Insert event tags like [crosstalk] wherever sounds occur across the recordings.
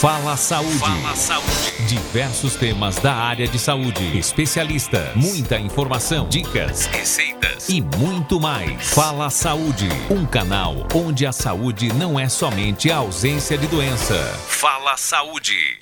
Fala Saúde. Fala Saúde. Diversos temas da área de saúde. Especialistas, muita informação, dicas, receitas e muito mais. Fala Saúde, um canal onde a saúde não é somente a ausência de doença. Fala Saúde.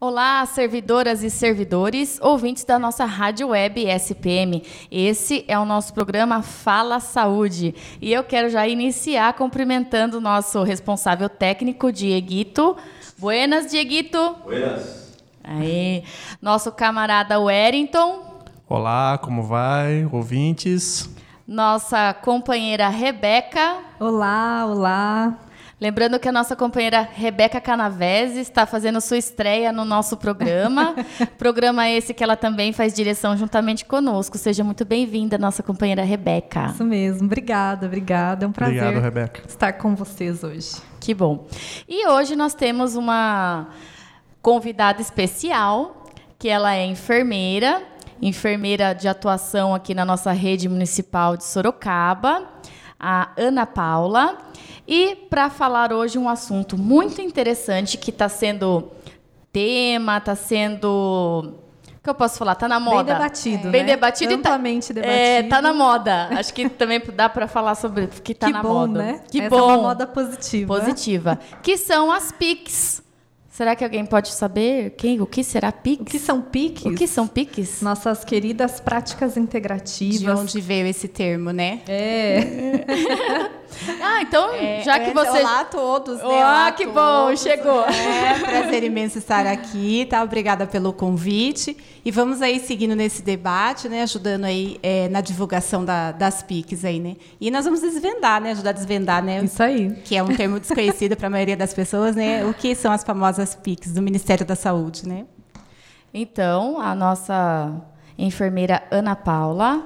Olá, servidoras e servidores, ouvintes da nossa rádio web SPM. Esse é o nosso programa Fala Saúde. E eu quero já iniciar cumprimentando o nosso responsável técnico, Dieguito. Buenas, Dieguito. Buenas. Aí, nosso camarada Wellington. Olá, como vai, ouvintes? Nossa companheira Rebeca. Olá, olá. Lembrando que a nossa companheira Rebeca Canavese está fazendo sua estreia no nosso programa. [laughs] programa esse que ela também faz direção juntamente conosco. Seja muito bem-vinda, nossa companheira Rebeca. Isso mesmo. Obrigada, obrigada. É um prazer Obrigado, Rebeca. estar com vocês hoje. Que bom. E hoje nós temos uma convidada especial, que ela é enfermeira, enfermeira de atuação aqui na nossa rede municipal de Sorocaba, a Ana Paula. E para falar hoje um assunto muito interessante que está sendo tema, está sendo que eu posso falar? Tá na moda. Bem debatido, Bem né? debatido Amplamente e tá, debatido. É, tá na moda. Acho que também dá para falar sobre que tá que na bom, moda. né? Que Essa bom. é uma moda positiva. Positiva. que são as PICs. Será que alguém pode saber quem, o que será PICs? O que são PICs? O que são PICs? Nossas queridas práticas integrativas. De onde veio esse termo, né? É. [laughs] Ah, então, É, já que é, você. Olá a todos, né? Ah, Olá que bom, chegou. É, prazer imenso estar aqui, tá? Obrigada pelo convite. E vamos aí seguindo nesse debate, né? Ajudando aí é, na divulgação da- das PICs aí, né? E nós vamos desvendar, né? Ajudar a desvendar, né? Isso aí. Que é um termo desconhecido para a maioria das pessoas, né? O que são as famosas PICs do Ministério da Saúde, né? Então, a nossa enfermeira Ana Paula,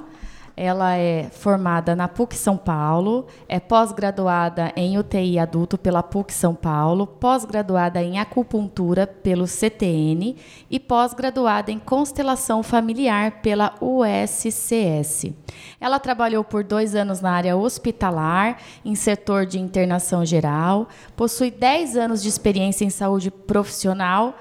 ela é formada na PUC São Paulo, é pós-graduada em UTI adulto pela PUC São Paulo, pós-graduada em acupuntura pelo CTN e pós-graduada em constelação familiar pela USCS. Ela trabalhou por dois anos na área hospitalar, em setor de internação geral, possui 10 anos de experiência em saúde profissional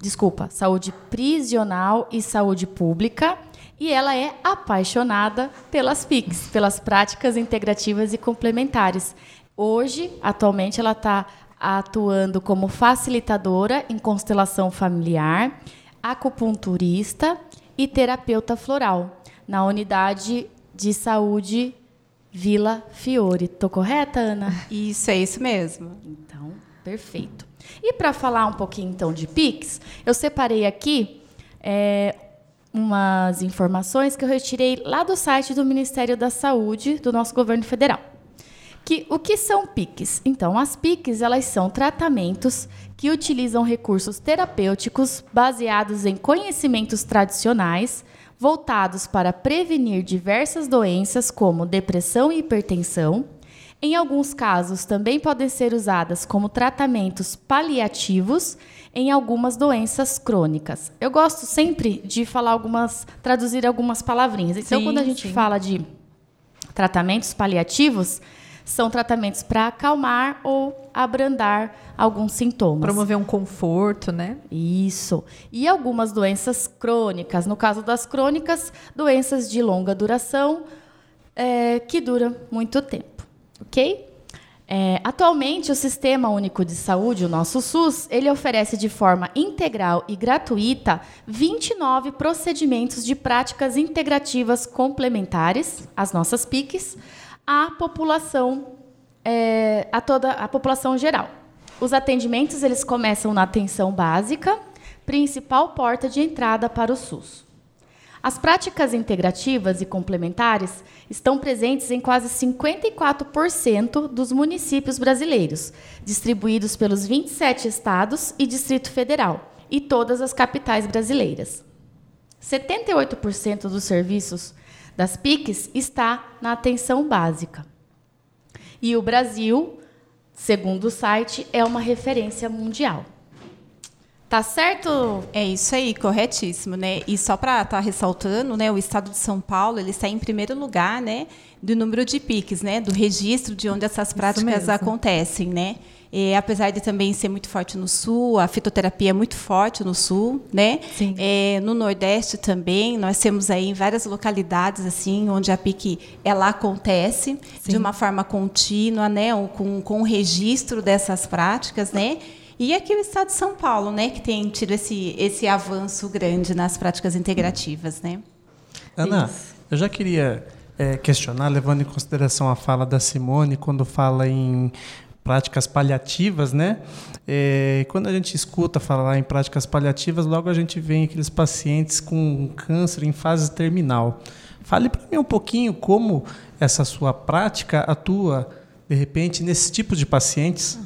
desculpa, saúde prisional e saúde pública. E ela é apaixonada pelas PICs, pelas práticas integrativas e complementares. Hoje, atualmente, ela está atuando como facilitadora em constelação familiar, acupunturista e terapeuta floral na unidade de saúde Vila Fiore. Tô correta, Ana? Isso, é isso mesmo. Então, perfeito. E para falar um pouquinho então de Pix, eu separei aqui é, umas informações que eu retirei lá do site do Ministério da Saúde do nosso governo federal. Que, o que são PICs? Então, as PICs elas são tratamentos que utilizam recursos terapêuticos baseados em conhecimentos tradicionais, voltados para prevenir diversas doenças como depressão e hipertensão. Em alguns casos, também podem ser usadas como tratamentos paliativos em algumas doenças crônicas. Eu gosto sempre de falar algumas, traduzir algumas palavrinhas. Então, Sim, quando a gente sim. fala de tratamentos paliativos, são tratamentos para acalmar ou abrandar alguns sintomas. Promover um conforto, né? Isso. E algumas doenças crônicas. No caso das crônicas, doenças de longa duração, é, que duram muito tempo. Ok? É, atualmente, o Sistema Único de Saúde, o nosso SUS, ele oferece de forma integral e gratuita 29 procedimentos de práticas integrativas complementares, as nossas PICs, à população, é, a toda a população geral. Os atendimentos eles começam na atenção básica, principal porta de entrada para o SUS. As práticas integrativas e complementares estão presentes em quase 54% dos municípios brasileiros, distribuídos pelos 27 estados e Distrito Federal, e todas as capitais brasileiras. 78% dos serviços das PICs está na atenção básica. E o Brasil, segundo o site, é uma referência mundial. Tá certo? É isso aí, corretíssimo, né? E só para estar tá ressaltando, né, o Estado de São Paulo ele está em primeiro lugar, né, do número de PICs, né, do registro de onde essas práticas acontecem, né? E, apesar de também ser muito forte no sul, a fitoterapia é muito forte no sul, né? Sim. É, no Nordeste também, nós temos aí em várias localidades assim, onde a PIC ela acontece Sim. de uma forma contínua, né? Com, com o registro dessas práticas, né? E aqui o Estado de São Paulo, né, que tem tido esse, esse avanço grande nas práticas integrativas, né? Ana, Isso. eu já queria é, questionar, levando em consideração a fala da Simone, quando fala em práticas paliativas, né? É, quando a gente escuta falar em práticas paliativas, logo a gente vê aqueles pacientes com câncer em fase terminal. Fale para mim um pouquinho como essa sua prática atua, de repente, nesse tipo de pacientes.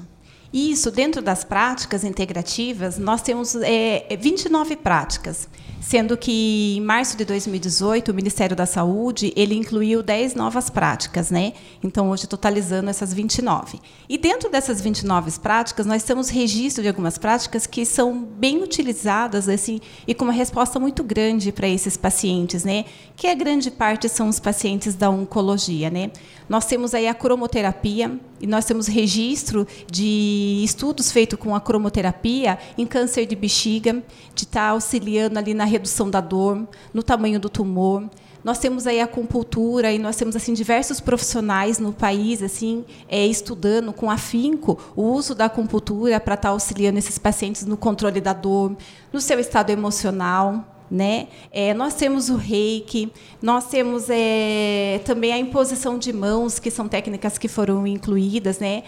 Isso, dentro das práticas integrativas, nós temos é, 29 práticas sendo que em março de 2018 o Ministério da Saúde ele incluiu 10 novas práticas, né? Então hoje totalizando essas 29. E dentro dessas 29 práticas nós temos registro de algumas práticas que são bem utilizadas assim e com uma resposta muito grande para esses pacientes, né? Que a grande parte são os pacientes da oncologia, né? Nós temos aí a cromoterapia e nós temos registro de estudos feitos com a cromoterapia em câncer de bexiga, de estar tá auxiliando ali na redução da dor, no tamanho do tumor. Nós temos aí a acupuntura e nós temos assim diversos profissionais no país assim é, estudando com afinco o uso da acupuntura para estar tá auxiliando esses pacientes no controle da dor, no seu estado emocional. Né? É, nós temos o reiki, nós temos é, também a imposição de mãos, que são técnicas que foram incluídas. Né?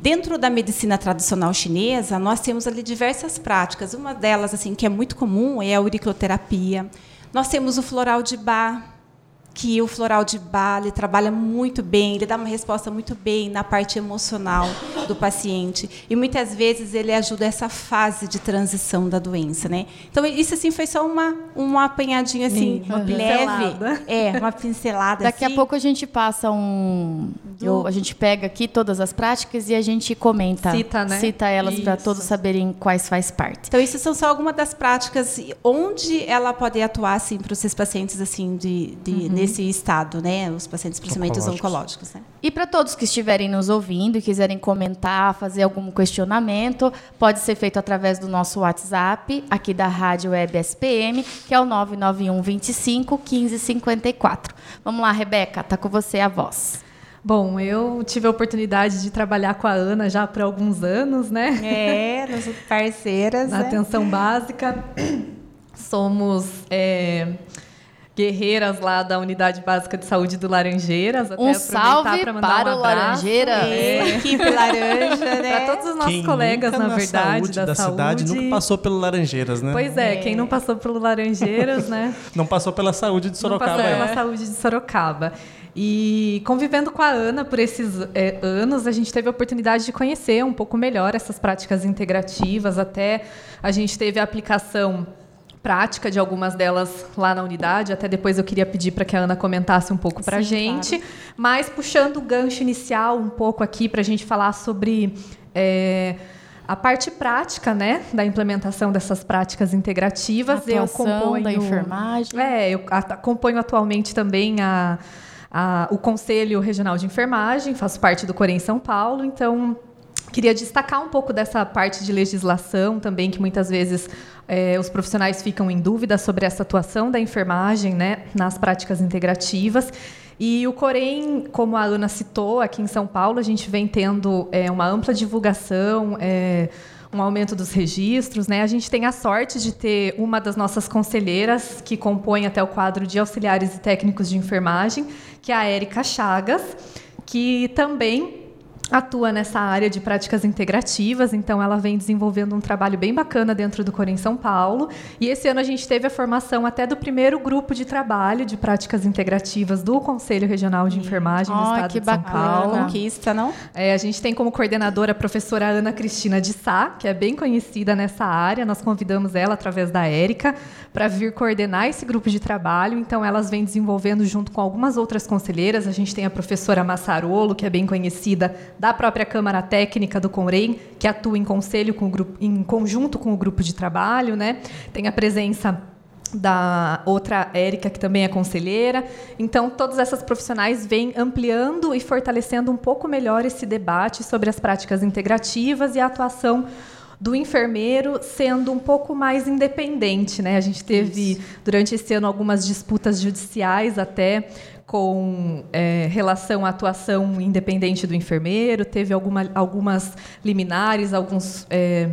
Dentro da medicina tradicional chinesa, nós temos ali diversas práticas. Uma delas, assim, que é muito comum, é a auriculoterapia. Nós temos o floral de bar, que o floral de Bali trabalha muito bem, ele dá uma resposta muito bem na parte emocional do paciente e muitas vezes ele ajuda essa fase de transição da doença, né? Então isso assim foi só uma uma apanhadinha assim uma leve, é uma pincelada. Daqui assim. a pouco a gente passa um, eu, a gente pega aqui todas as práticas e a gente comenta, cita, né? cita elas para todos saberem quais faz parte. Então isso são só algumas das práticas onde ela pode atuar assim para esses pacientes assim de, de uhum nesse estado, né? Os pacientes, principalmente os oncológicos. Né? E para todos que estiverem nos ouvindo e quiserem comentar, fazer algum questionamento, pode ser feito através do nosso WhatsApp, aqui da Rádio Web SPM, que é o 991 25 1554. Vamos lá, Rebeca, tá com você a voz. Bom, eu tive a oportunidade de trabalhar com a Ana já por alguns anos, né? É, nós parceiras. Na né? atenção básica. Somos é, guerreiras lá da Unidade Básica de Saúde do Laranjeiras. Até um salve para, para um o Laranjeira. É. [laughs] Equipe Laranja, né? Para todos os nossos quem colegas, na, na verdade, saúde, da, da saúde. cidade nunca passou pelo Laranjeiras, né? Pois é, é, quem não passou pelo Laranjeiras, né? [laughs] Não passou pela saúde de Sorocaba. Não passou é. pela saúde de Sorocaba. E convivendo com a Ana por esses é, anos, a gente teve a oportunidade de conhecer um pouco melhor essas práticas integrativas. Até a gente teve a aplicação prática de algumas delas lá na unidade. Até depois eu queria pedir para que a Ana comentasse um pouco para a gente. Claro. Mas puxando o gancho inicial um pouco aqui para a gente falar sobre é, a parte prática, né, da implementação dessas práticas integrativas. A eu componho da enfermagem. É, eu acompanho atualmente também a, a, o Conselho Regional de Enfermagem. Faço parte do Corém São Paulo, então Queria destacar um pouco dessa parte de legislação também, que muitas vezes é, os profissionais ficam em dúvida sobre essa atuação da enfermagem né, nas práticas integrativas. E o Corém, como a Ana citou, aqui em São Paulo, a gente vem tendo é, uma ampla divulgação, é, um aumento dos registros. Né? A gente tem a sorte de ter uma das nossas conselheiras, que compõe até o quadro de auxiliares e técnicos de enfermagem, que é a Érica Chagas, que também atua nessa área de práticas integrativas, então ela vem desenvolvendo um trabalho bem bacana dentro do Corém São Paulo. E esse ano a gente teve a formação até do primeiro grupo de trabalho de práticas integrativas do Conselho Regional de Enfermagem do oh, Estado que de São bacana. Paulo. Conquista, não? É, a gente tem como coordenadora a professora Ana Cristina de Sá, que é bem conhecida nessa área. Nós convidamos ela através da Érica para vir coordenar esse grupo de trabalho. Então elas vêm desenvolvendo junto com algumas outras conselheiras. A gente tem a professora Massarolo, que é bem conhecida da própria Câmara Técnica do Conrem, que atua em conselho com grupo, em conjunto com o grupo de trabalho, né? Tem a presença da outra Érica, que também é conselheira. Então, todas essas profissionais vêm ampliando e fortalecendo um pouco melhor esse debate sobre as práticas integrativas e a atuação do enfermeiro sendo um pouco mais independente, né? A gente teve Isso. durante esse ano algumas disputas judiciais até com é, relação à atuação independente do enfermeiro, teve alguma, algumas liminares, alguns é,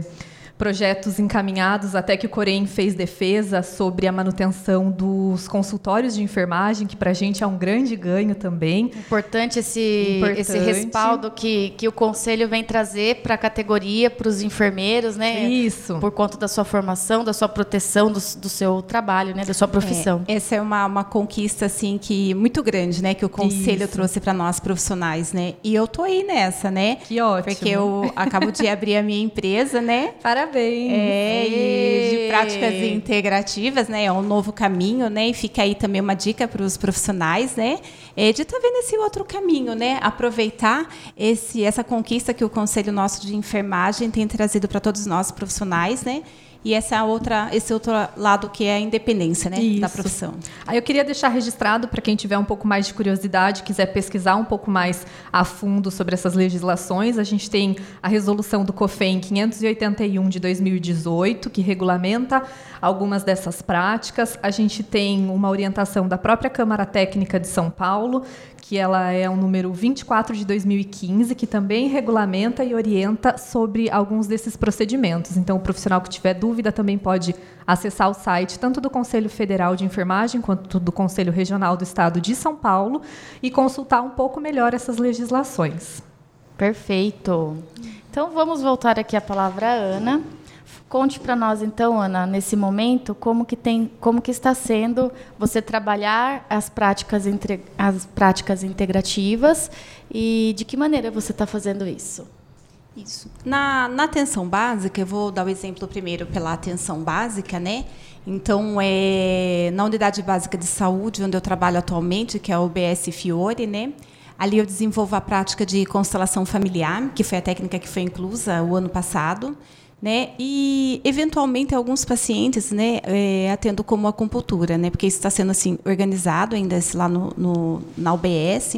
projetos encaminhados, até que o Corém fez defesa sobre a manutenção dos consultórios de enfermagem, que para a gente é um grande ganho também. Importante esse, Importante. esse respaldo que, que o Conselho vem trazer para a categoria, para os enfermeiros, né? Isso. Por conta da sua formação, da sua proteção, do, do seu trabalho, né? Da sua profissão. É, essa é uma, uma conquista, assim, que muito grande, né? Que o Conselho Isso. trouxe para nós profissionais, né? E eu tô aí nessa, né? Que ótimo. Porque eu acabo de abrir a minha [laughs] empresa, né? Parabéns Parabéns! É, e de práticas integrativas, né? É um novo caminho, né? E fica aí também uma dica para os profissionais, né? É de estar tá vendo esse outro caminho, né? Aproveitar esse, essa conquista que o Conselho Nosso de Enfermagem tem trazido para todos nós profissionais, né? E essa outra, esse outro lado que é a independência né, da profissão. Aí eu queria deixar registrado para quem tiver um pouco mais de curiosidade, quiser pesquisar um pouco mais a fundo sobre essas legislações, a gente tem a resolução do COFEM 581 de 2018, que regulamenta algumas dessas práticas. A gente tem uma orientação da própria Câmara Técnica de São Paulo, que ela é o número 24 de 2015, que também regulamenta e orienta sobre alguns desses procedimentos. Então, o profissional que tiver dúvida também pode acessar o site tanto do Conselho Federal de Enfermagem quanto do Conselho Regional do Estado de São Paulo e consultar um pouco melhor essas legislações. Perfeito. Então, vamos voltar aqui a palavra à Ana. Conte para nós então, Ana, nesse momento, como que tem, como que está sendo você trabalhar as práticas entre, as práticas integrativas e de que maneira você está fazendo isso? Isso. Na, na atenção básica, eu vou dar o exemplo primeiro pela atenção básica, né? Então, é, na unidade básica de saúde, onde eu trabalho atualmente, que é o BS Fiore, né? Ali eu desenvolvo a prática de constelação familiar, que foi a técnica que foi inclusa o ano passado né? E eventualmente alguns pacientes, né, é, atendo como acupuntura, né? Porque isso está sendo assim organizado ainda lá no, no, na UBS.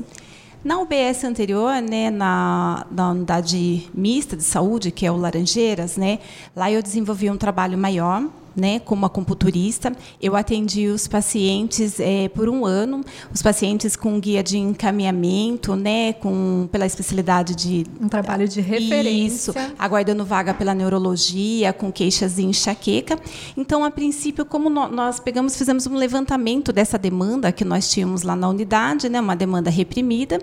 Na UBS anterior, né, na, na unidade mista de saúde, que é o Laranjeiras, né, lá eu desenvolvi um trabalho maior, né, como acupunturista. Eu atendi os pacientes é, por um ano, os pacientes com guia de encaminhamento, né, com pela especialidade de um trabalho de referência, isso, aguardando vaga pela neurologia, com queixas de enxaqueca. Então, a princípio, como nós pegamos, fizemos um levantamento dessa demanda que nós tínhamos lá na unidade, né, uma demanda reprimida,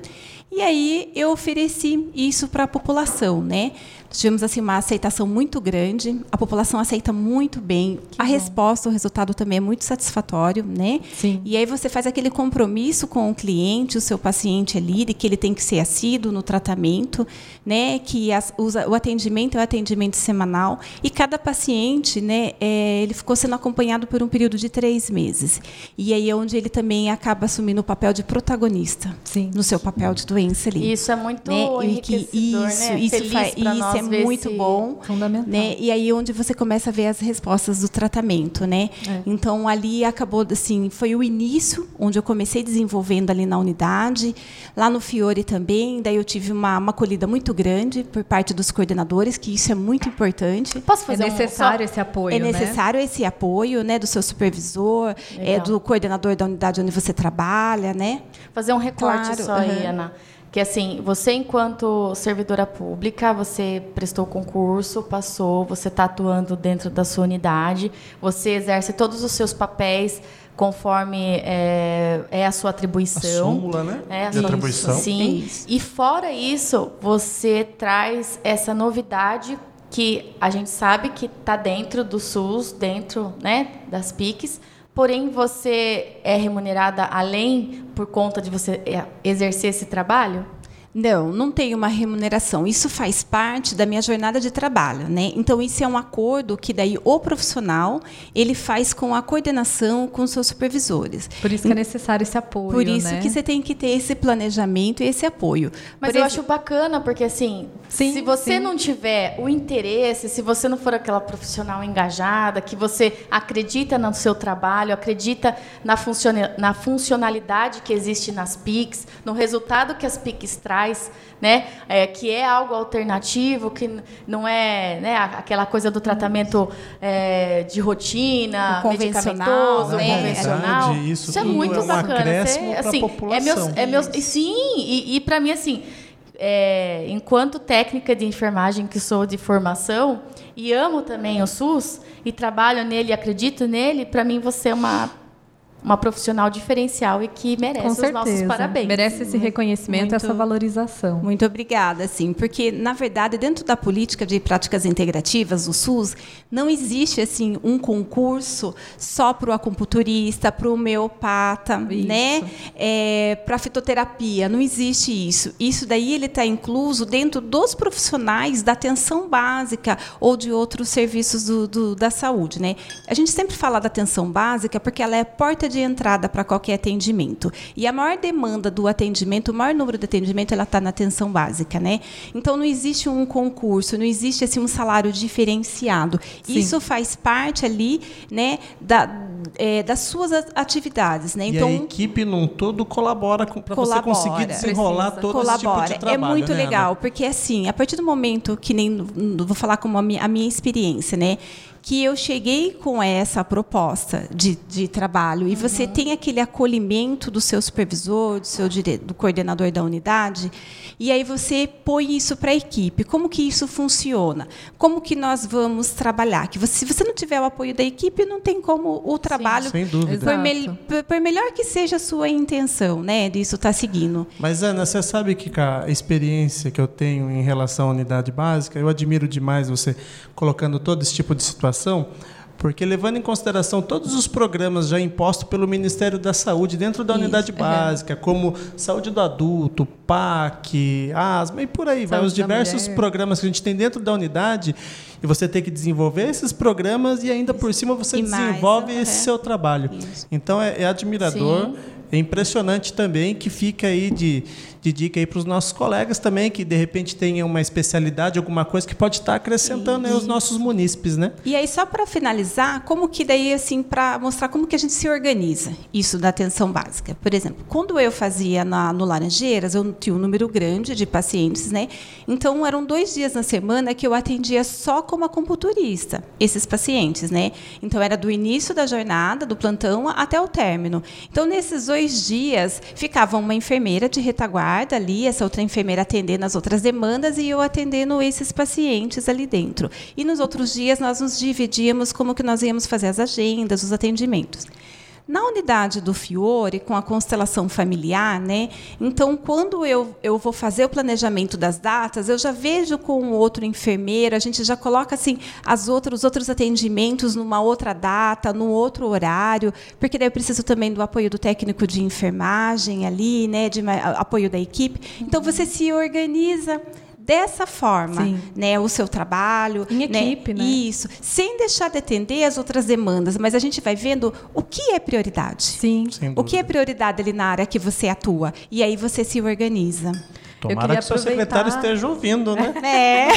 e aí eu ofereci isso para a população, né? Tivemos assim uma aceitação muito grande, a população aceita muito bem. Que a bom. resposta, o resultado também é muito satisfatório, né? Sim. E aí você faz aquele compromisso com o cliente, o seu paciente ali, de que ele tem que ser assíduo no tratamento, né? Que as, usa, o atendimento é o atendimento semanal e cada paciente, né? É, ele ficou sendo acompanhado por um período de três meses. E aí é onde ele também acaba assumindo o papel de protagonista, Sim. no seu papel de doença ali. Isso é muito né? enriquecedor, que isso, né? isso, faz, isso é muito bom. Fundamental. Né? E aí onde você começa a ver as respostas do tratamento, né? É. Então ali acabou assim, foi o início onde eu comecei desenvolvendo ali na unidade, lá no Fiore também, daí eu tive uma, uma acolhida muito grande por parte dos coordenadores, que isso é muito importante. Posso fazer é necessário um... esse apoio, É né? necessário né? esse apoio, né, do seu supervisor, é do coordenador da unidade onde você trabalha, né? Fazer um recorte claro, só aí, Ana que assim, você enquanto servidora pública, você prestou concurso, passou, você está atuando dentro da sua unidade, você exerce todos os seus papéis conforme é, é a sua atribuição. A súmula, né? É, a De atribuição. Sim. E fora isso, você traz essa novidade que a gente sabe que está dentro do SUS, dentro né, das PICs, Porém, você é remunerada além por conta de você é, exercer esse trabalho? Não, não tem uma remuneração. Isso faz parte da minha jornada de trabalho, né? Então isso é um acordo que daí o profissional ele faz com a coordenação com os seus supervisores. Por isso que é necessário esse apoio. Por isso né? que você tem que ter esse planejamento e esse apoio. Mas Por eu ex- acho bacana, porque assim, Sim, se você sim. não tiver o interesse, se você não for aquela profissional engajada, que você acredita no seu trabalho, acredita na, funciona- na funcionalidade que existe nas PICs, no resultado que as PICs né? É, que é algo alternativo, que não é né, aquela coisa do tratamento é, de rotina, O convencional, medicamentoso, né? convencional. Isso Isso é muito é um bacana. Você, pra assim, é meus, é meus, e sim, e, e para mim, assim, é, enquanto técnica de enfermagem que sou de formação e amo também o SUS e trabalho nele, acredito nele, para mim você é uma uma profissional diferencial e que merece Com os nossos certeza. parabéns. Merece esse reconhecimento, Muito- essa valorização. Muito obrigada, sim, porque na verdade dentro da política de práticas integrativas, o SUS, não existe assim um concurso só para o acupunturista, para o homeopata, Isso. né? para fitoterapia, não existe isso. Isso daí ele está incluso dentro dos profissionais da atenção básica ou de outros serviços do- do- da saúde, né? A gente sempre fala da atenção básica porque ela é a porta de entrada para qualquer atendimento. E a maior demanda do atendimento, o maior número de atendimento, ela está na atenção básica, né? Então não existe um concurso, não existe assim um salário diferenciado. Sim. Isso faz parte ali, né, da, é, das suas atividades, né? e a equipe num todo colabora para você Colabora. conseguir desenrolar Precisa. todo esse tipo colabora. de trabalho. é muito né, Ana? legal, porque assim, a partir do momento que nem vou falar como a minha, a minha experiência, né? Que eu cheguei com essa proposta de, de trabalho e você tem aquele acolhimento do seu supervisor, do seu dire... do coordenador da unidade, e aí você põe isso para a equipe. Como que isso funciona? Como que nós vamos trabalhar? Que você, se você não tiver o apoio da equipe, não tem como o trabalho Sem dúvida. Exato. por, mel- por- melhor que seja a sua intenção, né, disso estar seguindo. Mas, Ana, você sabe que a experiência que eu tenho em relação à unidade básica, eu admiro demais você colocando todo esse tipo de situação, porque levando em consideração todos os programas já impostos pelo Ministério da Saúde dentro da Isso, unidade uhum. básica, como saúde do adulto, PAC, asma e por aí vai, Saúde os da diversos mulher. programas que a gente tem dentro da unidade, e você tem que desenvolver esses programas e ainda por cima você E mais, desenvolve uhum. esse seu trabalho. Isso. Então é, é admirador. Sim. É impressionante também que fica aí de, de dica aí para os nossos colegas também, que de repente tenham uma especialidade, alguma coisa que pode estar acrescentando aí os nossos munícipes, né? E aí, só para finalizar, como que daí, assim, para mostrar como que a gente se organiza, isso da atenção básica. Por exemplo, quando eu fazia na, no Laranjeiras, eu tinha um número grande de pacientes, né? Então, eram dois dias na semana que eu atendia só como acupunturista, esses pacientes, né? Então, era do início da jornada, do plantão, até o término. Então, nesses dois dias, ficava uma enfermeira de retaguarda ali, essa outra enfermeira atendendo as outras demandas e eu atendendo esses pacientes ali dentro. E nos outros dias, nós nos dividíamos como que nós íamos fazer as agendas, os atendimentos. Na unidade do Fiore, com a constelação familiar, né? Então, quando eu, eu vou fazer o planejamento das datas, eu já vejo com outro enfermeiro, a gente já coloca assim as outras, os outros atendimentos numa outra data, num outro horário, porque daí eu preciso também do apoio do técnico de enfermagem ali, né? De apoio da equipe. Então, você se organiza dessa forma, Sim. né, o seu trabalho, Em equipe, né? Isso, sem deixar de atender as outras demandas, mas a gente vai vendo o que é prioridade. Sim. O que é prioridade ali na área que você atua? E aí você se organiza. Tomara queria que seu secretário aproveitar- esteja ouvindo, né? [laughs] É.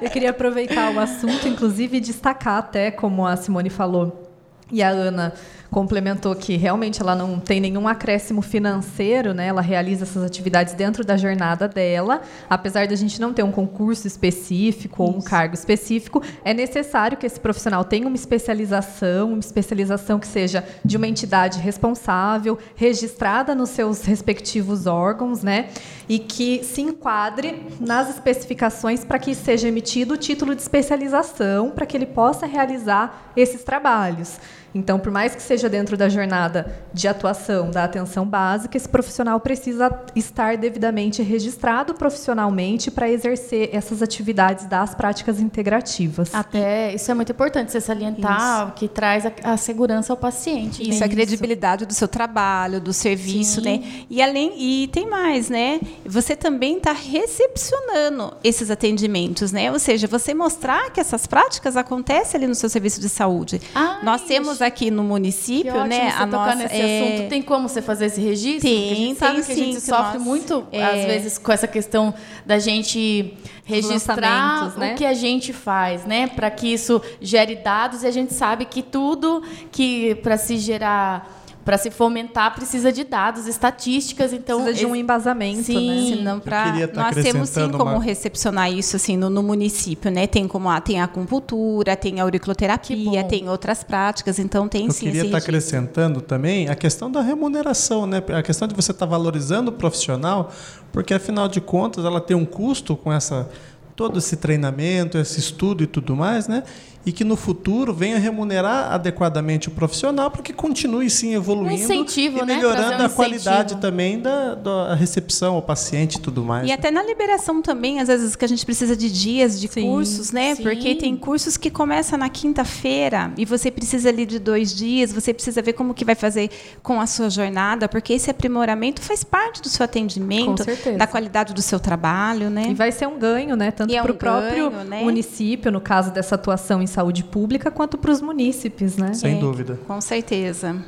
[laughs] Eu queria aproveitar o assunto, inclusive e destacar até, como a Simone falou, e a Ana complementou que realmente ela não tem nenhum acréscimo financeiro, né? Ela realiza essas atividades dentro da jornada dela, apesar de a gente não ter um concurso específico ou um cargo específico, é necessário que esse profissional tenha uma especialização, uma especialização que seja de uma entidade responsável, registrada nos seus respectivos órgãos, né? E que se enquadre nas especificações para que seja emitido o título de especialização, para que ele possa realizar esses trabalhos. Então, por mais que seja dentro da jornada de atuação da atenção básica, esse profissional precisa estar devidamente registrado profissionalmente para exercer essas atividades das práticas integrativas. Até isso é muito importante você salientar, isso. que traz a, a, segurança ao paciente. Isso, né? a credibilidade do seu trabalho, do serviço, Sim. né? E além e tem mais, né? Você também está recepcionando esses atendimentos, né? Ou seja, você mostrar que essas práticas acontecem ali no seu serviço de saúde. Ah, Nós temos aqui no município, que né? Você a tocar nossa, nesse é... assunto. Tem como você fazer esse registro? Tem, a gente tem sabe sim, que a gente sofre nós, muito, é... às vezes, com essa questão da gente registrar né? o que a gente faz, né? Para que isso gere dados e a gente sabe que tudo que para se gerar para se fomentar precisa de dados, estatísticas, então precisa de um embasamento, sim, né? Senão para nós temos sim como uma... recepcionar isso assim no, no, município, né? Tem como a, tem a acupuntura, tem a auriculoterapia, tem outras práticas, então tem Eu sim. Eu queria estar tá acrescentando também a questão da remuneração, né? A questão de você estar tá valorizando o profissional, porque afinal de contas ela tem um custo com essa todo esse treinamento, esse estudo e tudo mais, né? E que no futuro venha remunerar adequadamente o profissional para que continue sim evoluindo um incentivo, e né? melhorando um a qualidade também da, da, recepção ao paciente e tudo mais. E até na liberação também, às vezes que a gente precisa de dias de sim, cursos, né? Sim. Porque tem cursos que começam na quinta-feira e você precisa ali de dois dias, você precisa ver como que vai fazer com a sua jornada, porque esse aprimoramento faz parte do seu atendimento, da qualidade do seu trabalho, né? E vai ser um ganho, né? Tanto é para o um próprio ganho, né? município, no caso dessa atuação em saúde pública quanto para os munícipes, né? Sem é, dúvida. Com certeza.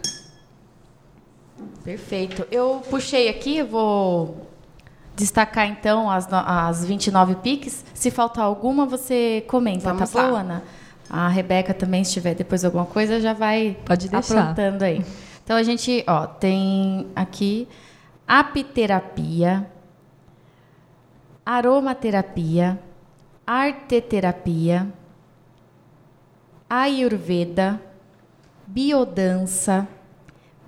Perfeito. Eu puxei aqui, vou destacar então as, as 29 piques. Se faltar alguma, você comenta, Vamos tá bom, Ana? A Rebeca também, se tiver depois alguma coisa, já vai Pode deixar. aprontando aí. Então a gente, ó, tem aqui apiterapia, aromaterapia, arteterapia, Ayurveda, biodança,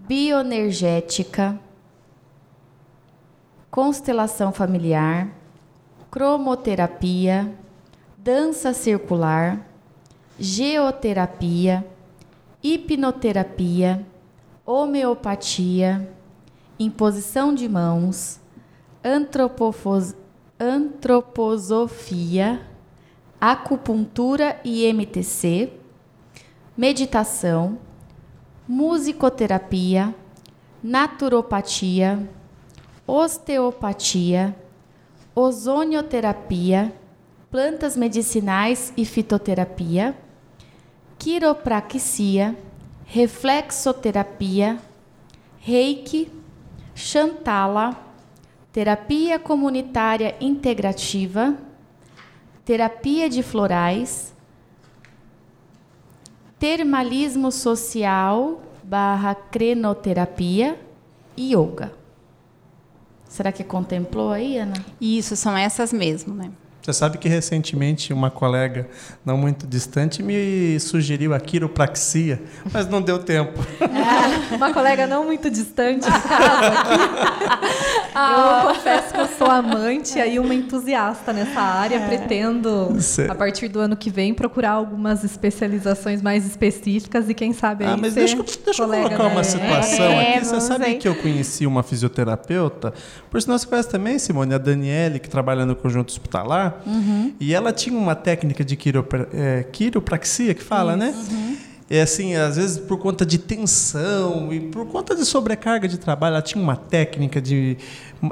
bioenergética, constelação familiar, cromoterapia, dança circular, geoterapia, hipnoterapia, homeopatia, imposição de mãos, antroposofia, acupuntura e MTC, meditação, musicoterapia, naturopatia, osteopatia, ozonioterapia, plantas medicinais e fitoterapia, quiropraxia, reflexoterapia, reiki, chantala, terapia comunitária integrativa, terapia de florais, termalismo social barra crenoterapia e yoga. Será que contemplou aí, Ana? Isso, são essas mesmo, né? Você sabe que recentemente uma colega não muito distante me sugeriu a quiropraxia, mas não deu tempo. É, [laughs] uma colega não muito distante. [laughs] Ah. Eu confesso que eu sou amante e uma entusiasta nessa área. É. Pretendo, a partir do ano que vem, procurar algumas especializações mais específicas e quem sabe aí Ah, mas deixa, deixa eu colocar uma situação é, aqui. Você sabe aí. que eu conheci uma fisioterapeuta, por sinal você conhece também, Simone, a Daniele, que trabalha no conjunto hospitalar, Uhum. E ela tinha uma técnica de quiropra, é, quiropraxia, que fala, né? Uhum. É assim, às vezes por conta de tensão e por conta de sobrecarga de trabalho, ela tinha uma técnica de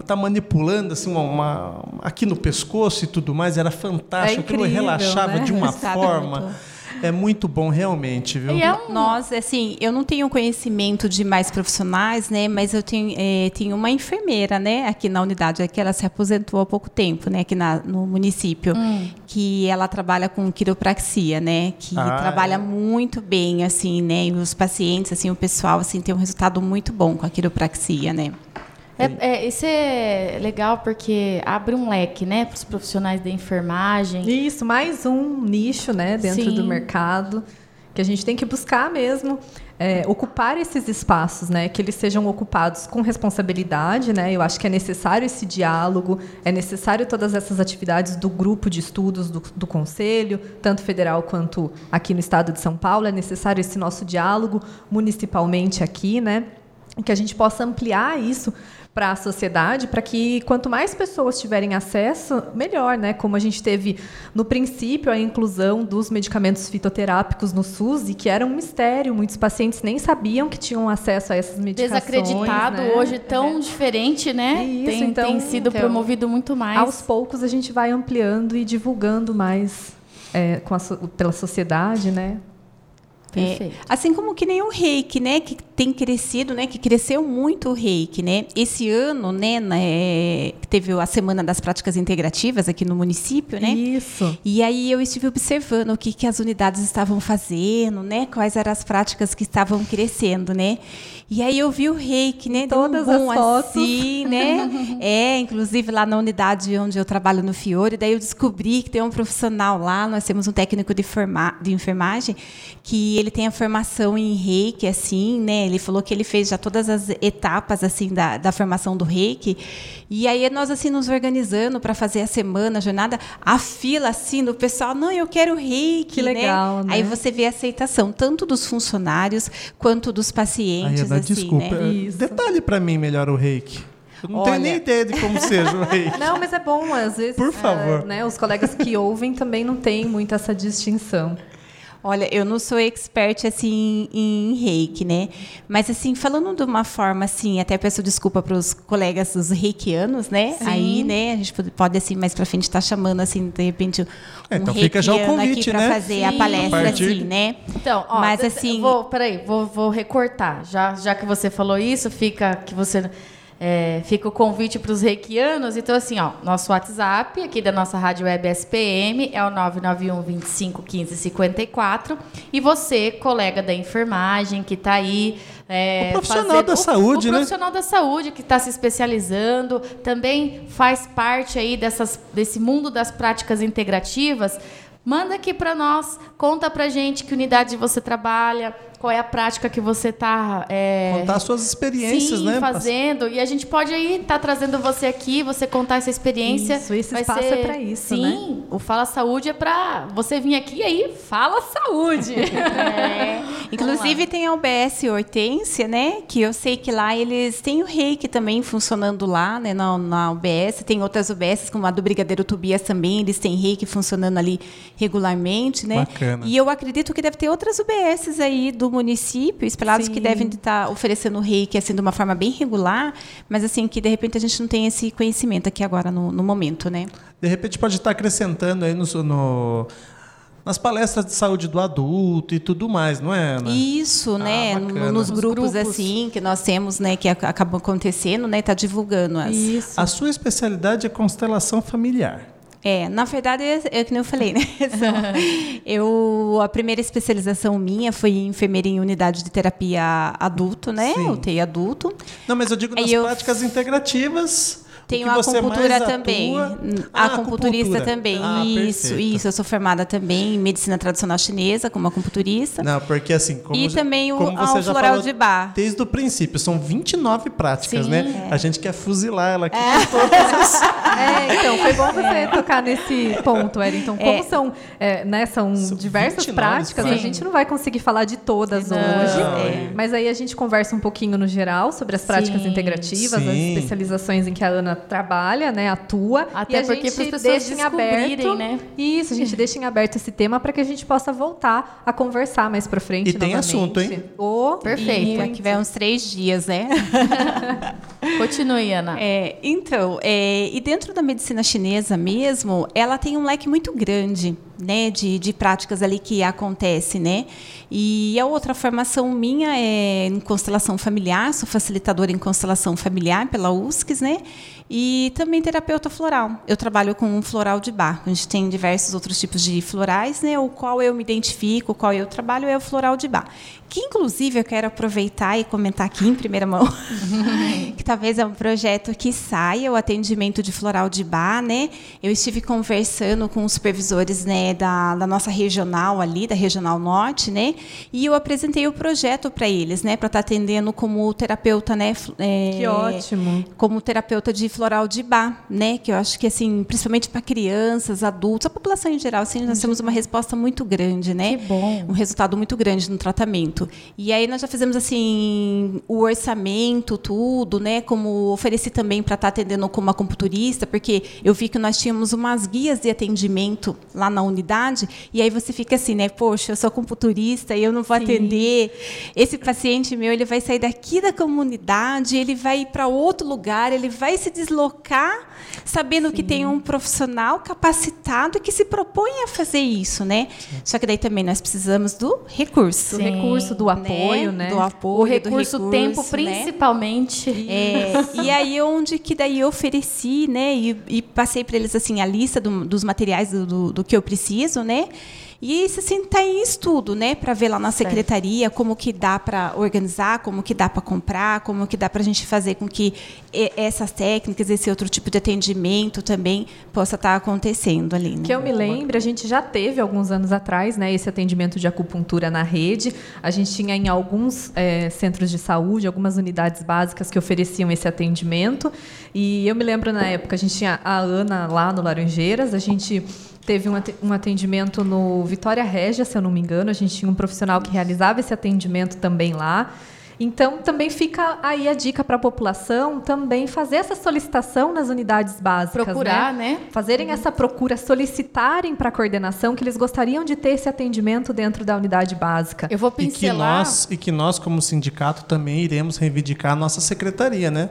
tá manipulando assim uma, uma aqui no pescoço e tudo mais, era fantástico, é incrível, aquilo relaxava né? de uma [laughs] forma. Muito é muito bom realmente, viu? E é um... Nós, assim, eu não tenho conhecimento de mais profissionais, né? Mas eu tenho, é, tenho uma enfermeira, né? Aqui na unidade, que ela se aposentou há pouco tempo, né? Aqui na, no município, hum. que ela trabalha com quiropraxia, né? Que ah, trabalha é. muito bem, assim, né? E os pacientes, assim, o pessoal, assim, tem um resultado muito bom com a quiropraxia, né? É, é, isso é legal porque abre um leque, né, para os profissionais da enfermagem. Isso, mais um nicho, né, dentro Sim. do mercado. Que a gente tem que buscar mesmo é, ocupar esses espaços, né? Que eles sejam ocupados com responsabilidade, né? Eu acho que é necessário esse diálogo, é necessário todas essas atividades do grupo de estudos do, do Conselho, tanto federal quanto aqui no Estado de São Paulo, é necessário esse nosso diálogo municipalmente aqui, né? Que a gente possa ampliar isso para a sociedade, para que quanto mais pessoas tiverem acesso, melhor, né? Como a gente teve no princípio a inclusão dos medicamentos fitoterápicos no SUS e que era um mistério, muitos pacientes nem sabiam que tinham acesso a essas medicações. Desacreditado, né? hoje tão é. diferente, né? Isso, tem, então, tem sido então, promovido muito mais. Aos poucos a gente vai ampliando e divulgando mais é, com a, pela sociedade, né? É, assim como que nem o reiki, né, que tem crescido, né, que cresceu muito o reiki, né. Esse ano, né, né, teve a semana das práticas integrativas aqui no município, né. Isso. E aí eu estive observando o que que as unidades estavam fazendo, né, quais eram as práticas que estavam crescendo, né. E aí eu vi o reiki, né, todas um as fotos, assim, né. [laughs] é, inclusive lá na unidade onde eu trabalho no Fiore, daí eu descobri que tem um profissional lá, nós temos um técnico de, forma, de enfermagem que ele tem a formação em reiki, assim, né? Ele falou que ele fez já todas as etapas, assim, da, da formação do reiki. E aí nós, assim, nos organizando para fazer a semana, a jornada, a fila, assim, do pessoal, não, eu quero reiki, que legal, né? né? Aí você vê a aceitação, tanto dos funcionários quanto dos pacientes, Ai, assim, desculpa. né? Detalhe para mim melhor o reiki. Eu não Olha, tenho nem ideia de como seja o reiki. Não, mas é bom, às vezes. Por favor. É, né, os colegas que ouvem também não têm muito essa distinção. Olha, eu não sou expert assim em reiki, né? Mas assim, falando de uma forma assim, até peço desculpa para os colegas dos reikianos, né? Sim. Aí, né, a gente pode assim mais para frente estar tá chamando assim, de repente um é, então fica já o convite, aqui para né? fazer Sim. a palestra a assim, né? Então, ó, mas assim, vou, peraí, vou, vou recortar. Já já que você falou isso, fica que você é, fica o convite para os reikianos. Então, assim, ó, nosso WhatsApp aqui da nossa rádio web SPM é o 991 25 15 54. E você, colega da enfermagem, que está aí. É, o profissional fazendo, da saúde, o, o né? profissional da saúde que está se especializando, também faz parte aí dessas, desse mundo das práticas integrativas. Manda aqui para nós, conta para gente que unidade você trabalha, qual é a prática que você está é, contar suas experiências, sim, né? Fazendo e a gente pode aí estar tá trazendo você aqui, você contar essa experiência. Isso, esse Vai espaço ser, é para isso, sim, né? o Fala Saúde é para você vir aqui e aí fala saúde. [laughs] é. Inclusive tem a UBS Hortência, né? Que eu sei que lá eles têm o Reiki também funcionando lá, né? Na, na UBS tem outras UBS como a do Brigadeiro Tobias também, eles têm Reiki funcionando ali regularmente, né? Bacana. E eu acredito que deve ter outras UBSs aí do município, esperados Sim. que devem estar oferecendo reiki assim de uma forma bem regular, mas assim que de repente a gente não tem esse conhecimento aqui agora no, no momento, né? De repente pode estar acrescentando aí no, no nas palestras de saúde do adulto e tudo mais, não é, Ana? Isso, né? Ah, Nos grupos, grupos, assim que nós temos, né, que acabam acontecendo, né, tá divulgando as. Isso. A sua especialidade é constelação familiar. É, na verdade, é, é que nem eu falei, né? [laughs] eu, a primeira especialização minha foi em enfermeira em unidade de terapia adulto, né? Sim. UTI adulto. Não, mas eu digo nas eu... práticas integrativas tenho a acupuntura também. A ah, acupunturista também. Ah, isso, perfeito. isso. Eu sou formada também em medicina tradicional chinesa, como acupunturista. Não, porque assim, como E já, também o, como você o já floral falou de bar. Desde o princípio, são 29 práticas, Sim, né? é. A gente quer fuzilar ela aqui é. com todas as... [laughs] É, então, foi bom você é. tocar nesse ponto, Wellington. Como É. são, é, né, são, São diversas 29 práticas, a práticas. gente não vai conseguir falar de todas Não. hoje. É. Mas aí a gente conversa um pouquinho no geral sobre as práticas Sim. integrativas, as Sim. especializações em que a Ana trabalha, né, atua. Até e a porque para as pessoas deixa em aberto, né? Isso, a gente deixa em aberto esse tema para que a gente possa voltar a conversar mais para frente E tem novamente. assunto, hein? Ô, Perfeito. E aqui vai uns três dias, né? [laughs] Continue, Ana. É, então, é, e dentro da medicina chinesa mesmo, ela tem um leque muito grande, né, de, de práticas ali que acontece, né? E a outra formação minha é em constelação familiar, sou facilitadora em constelação familiar pela USCS, né? E também terapeuta floral. Eu trabalho com um floral de bar. A gente tem diversos outros tipos de florais, né? O qual eu me identifico, o qual eu trabalho é o floral de bar. Que inclusive eu quero aproveitar e comentar aqui em primeira mão, [laughs] que talvez é um projeto que saia o atendimento de floral de bar, né? Eu estive conversando com os supervisores, né, da, da nossa regional ali, da regional norte, né? E eu apresentei o projeto para eles, né, para estar tá atendendo como terapeuta, né? É, que ótimo. Como terapeuta de floral de bar, né? Que eu acho que assim, principalmente para crianças, adultos, a população em geral, assim, nós temos uma resposta muito grande, né? Que bom. Um resultado muito grande no tratamento. E aí nós já fizemos assim o orçamento, tudo, né? Como ofereci também para estar tá atendendo como acupunturista, porque eu vi que nós tínhamos umas guias de atendimento lá na unidade, e aí você fica assim, né? Poxa, eu sou acupunturista e eu não vou Sim. atender. Esse paciente meu, ele vai sair daqui da comunidade, ele vai ir para outro lugar, ele vai se deslocar sabendo Sim. que tem um profissional capacitado que se propõe a fazer isso, né? Sim. Só que daí também nós precisamos do recurso. Do recurso, do apoio, né? né? Do apoio, o recurso, recurso tempo, né? principalmente. É, e aí onde que daí eu ofereci, né? E, e passei para eles assim a lista do, dos materiais do, do, do que eu preciso, né? E isso assim está em estudo, né, para ver lá na secretaria certo. como que dá para organizar, como que dá para comprar, como que dá para a gente fazer com que essas técnicas, esse outro tipo de atendimento também possa estar tá acontecendo ali. Né? Que eu me lembro, a gente já teve alguns anos atrás, né, esse atendimento de acupuntura na rede. A gente tinha em alguns é, centros de saúde, algumas unidades básicas que ofereciam esse atendimento. E eu me lembro na época a gente tinha a Ana lá no Laranjeiras, a gente teve um atendimento no Vitória Régia, se eu não me engano. A gente tinha um profissional que realizava esse atendimento também lá. Então, também fica aí a dica para a população também fazer essa solicitação nas unidades básicas. Procurar, né? né? Fazerem uhum. essa procura, solicitarem para a coordenação que eles gostariam de ter esse atendimento dentro da unidade básica. Eu vou pincelar. E que nós, e que nós como sindicato, também iremos reivindicar a nossa secretaria, né?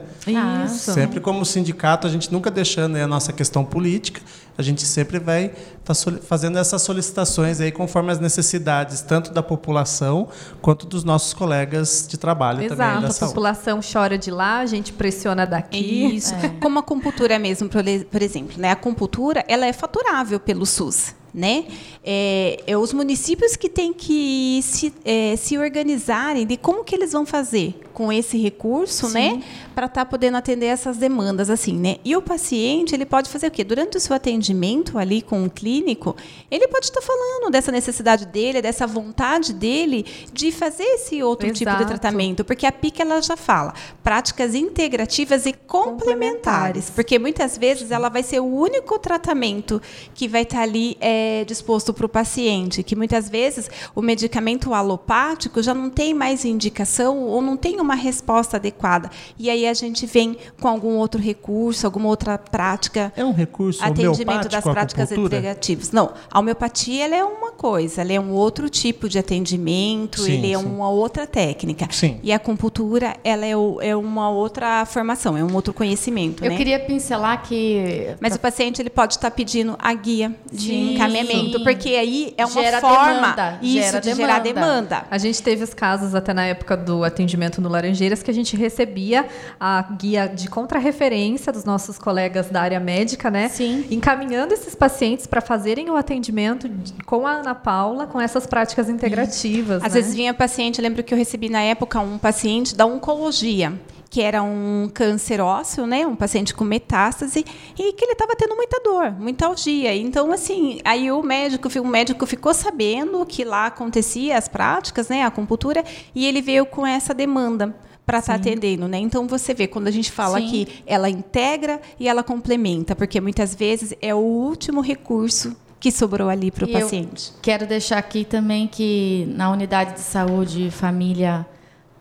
Isso. Sempre como sindicato, a gente nunca deixando a nossa questão política, a gente sempre vai estar tá fazendo essas solicitações aí conforme as necessidades, tanto da população quanto dos nossos colegas de trabalho Exato, também. Exato, a população chora de lá, a gente pressiona daqui. Isso. É. Como a acupuntura mesmo, por exemplo. Né? A acupuntura ela é faturável pelo SUS né? É, é, os municípios que têm que se, é, se organizarem de como que eles vão fazer com esse recurso, Sim. né? Para estar tá podendo atender essas demandas, assim, né? E o paciente, ele pode fazer o quê? Durante o seu atendimento ali com o clínico, ele pode estar falando dessa necessidade dele, dessa vontade dele de fazer esse outro Exato. tipo de tratamento, porque a PIC ela já fala práticas integrativas e complementares, complementares. porque muitas vezes ela vai ser o único tratamento que vai estar tá ali é, é disposto para o paciente, que muitas vezes o medicamento alopático já não tem mais indicação ou não tem uma resposta adequada. E aí a gente vem com algum outro recurso, alguma outra prática. É um recurso atendimento das práticas integrativas. Não, a homeopatia ela é uma coisa, ela é um outro tipo de atendimento, sim, ele é uma outra técnica. Sim. E a acupuntura ela é, o, é uma outra formação, é um outro conhecimento. Eu né? queria pincelar que. Mas o paciente ele pode estar pedindo a guia de encaminhamento encaminhamento, Sim. porque aí é uma gera forma demanda. isso gera de demanda. gerar demanda. A gente teve os casos até na época do atendimento no Laranjeiras que a gente recebia a guia de contrarreferência dos nossos colegas da área médica, né? Sim. Encaminhando esses pacientes para fazerem o atendimento com a Ana Paula com essas práticas integrativas. Às né? vezes vinha paciente, eu lembro que eu recebi na época um paciente da oncologia que era um câncer ósseo, né, um paciente com metástase, e que ele estava tendo muita dor, muita algia. Então, assim, aí o médico, o médico ficou sabendo que lá acontecia as práticas, né, a acupuntura, e ele veio com essa demanda para estar tá atendendo, né? Então você vê quando a gente fala Sim. que ela integra e ela complementa, porque muitas vezes é o último recurso que sobrou ali para o paciente. quero deixar aqui também que na unidade de saúde família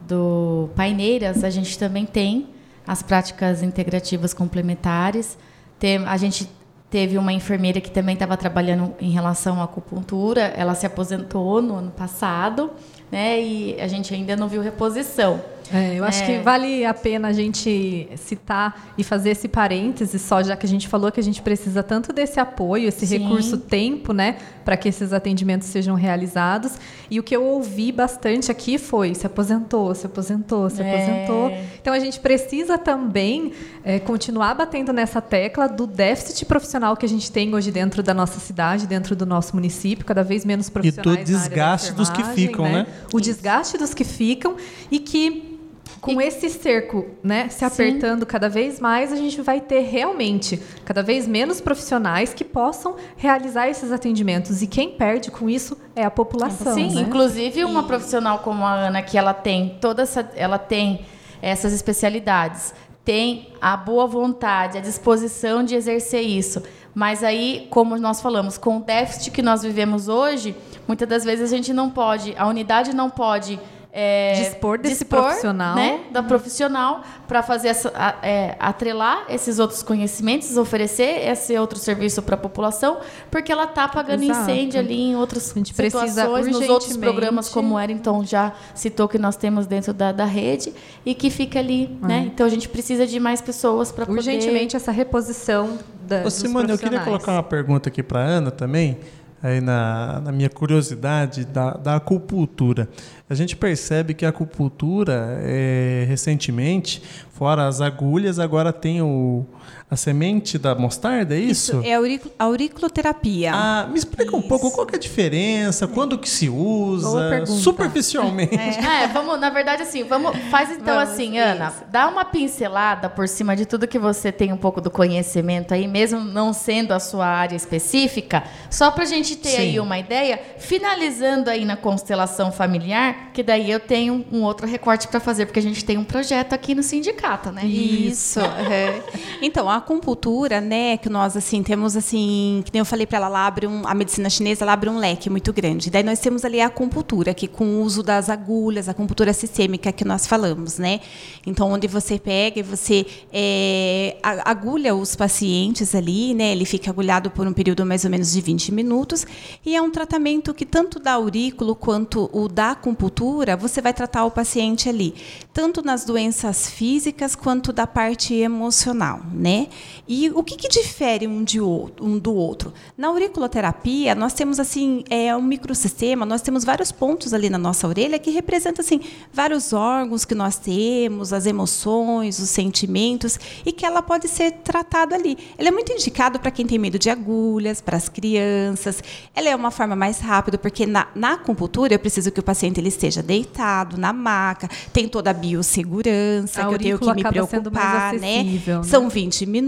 do Paineiras, a gente também tem as práticas integrativas complementares. Tem, a gente teve uma enfermeira que também estava trabalhando em relação à acupuntura. Ela se aposentou no ano passado, né? E a gente ainda não viu reposição. É, eu acho é. que vale a pena a gente citar e fazer esse parêntese só, já que a gente falou que a gente precisa tanto desse apoio, esse Sim. recurso tempo, né, para que esses atendimentos sejam realizados. E o que eu ouvi bastante aqui foi se aposentou, se aposentou, se é. aposentou. Então a gente precisa também é, continuar batendo nessa tecla do déficit profissional que a gente tem hoje dentro da nossa cidade, dentro do nosso município, cada vez menos profissionais. E do desgaste dos que ficam, né? né? O desgaste dos que ficam e que com esse cerco, né, se apertando cada vez mais, a gente vai ter realmente cada vez menos profissionais que possam realizar esses atendimentos. E quem perde com isso é a população. Sim, né? inclusive uma profissional como a Ana, que ela tem toda essa, ela tem essas especialidades, tem a boa vontade, a disposição de exercer isso. Mas aí, como nós falamos, com o déficit que nós vivemos hoje, muitas das vezes a gente não pode, a unidade não pode é, dispor desse profissional, né, da profissional para fazer essa, a, é, atrelar esses outros conhecimentos, oferecer esse outro serviço para a população, porque ela está apagando Exato. incêndio ali em outras situações, nos outros programas, como o Wellington já citou que nós temos dentro da, da rede e que fica ali, né? Então a gente precisa de mais pessoas para poder Urgentemente essa reposição da, Ô, dos Simone, eu queria colocar uma pergunta aqui para Ana também, aí na, na minha curiosidade da, da acupuntura. A gente percebe que a acupuntura, é, recentemente, fora as agulhas, agora tem o, a semente da mostarda, é isso? É auric- auriculoterapia. Ah, me explica um pouco qual que é a diferença, quando que se usa, superficialmente. [laughs] É, vamos, na verdade, assim, vamos, faz então Vamos, assim, Ana, dá uma pincelada por cima de tudo que você tem um pouco do conhecimento aí, mesmo não sendo a sua área específica, só pra gente ter Sim. aí uma ideia, finalizando aí na constelação familiar, que daí eu tenho um outro recorte pra fazer, porque a gente tem um projeto aqui no sindicato, né? Isso. é. [laughs] Então, a acupuntura, né, que nós assim temos assim, que nem eu falei para ela, ela abre um, a medicina chinesa, ela abre um leque muito grande. Daí nós temos ali a acupuntura, que com o uso das agulhas, a acupuntura sistêmica que nós falamos, né? Então, onde você pega e você é, agulha os pacientes ali, né? Ele fica agulhado por um período mais ou menos de 20 minutos e é um tratamento que tanto da aurículo quanto o da acupuntura, você vai tratar o paciente ali, tanto nas doenças físicas quanto da parte emocional, né? E o que, que difere um, de outro, um do outro? Na auriculoterapia, nós temos assim, é um microsistema, nós temos vários pontos ali na nossa orelha que representam assim vários órgãos que nós temos, as emoções, os sentimentos e que ela pode ser tratada ali. Ela é muito indicado para quem tem medo de agulhas, para as crianças. Ela é uma forma mais rápida porque na, na acupuntura eu preciso que o paciente ele esteja deitado na maca, tem toda a biossegurança A que eu tenho que me preocupar, né? né? São 20 minutos,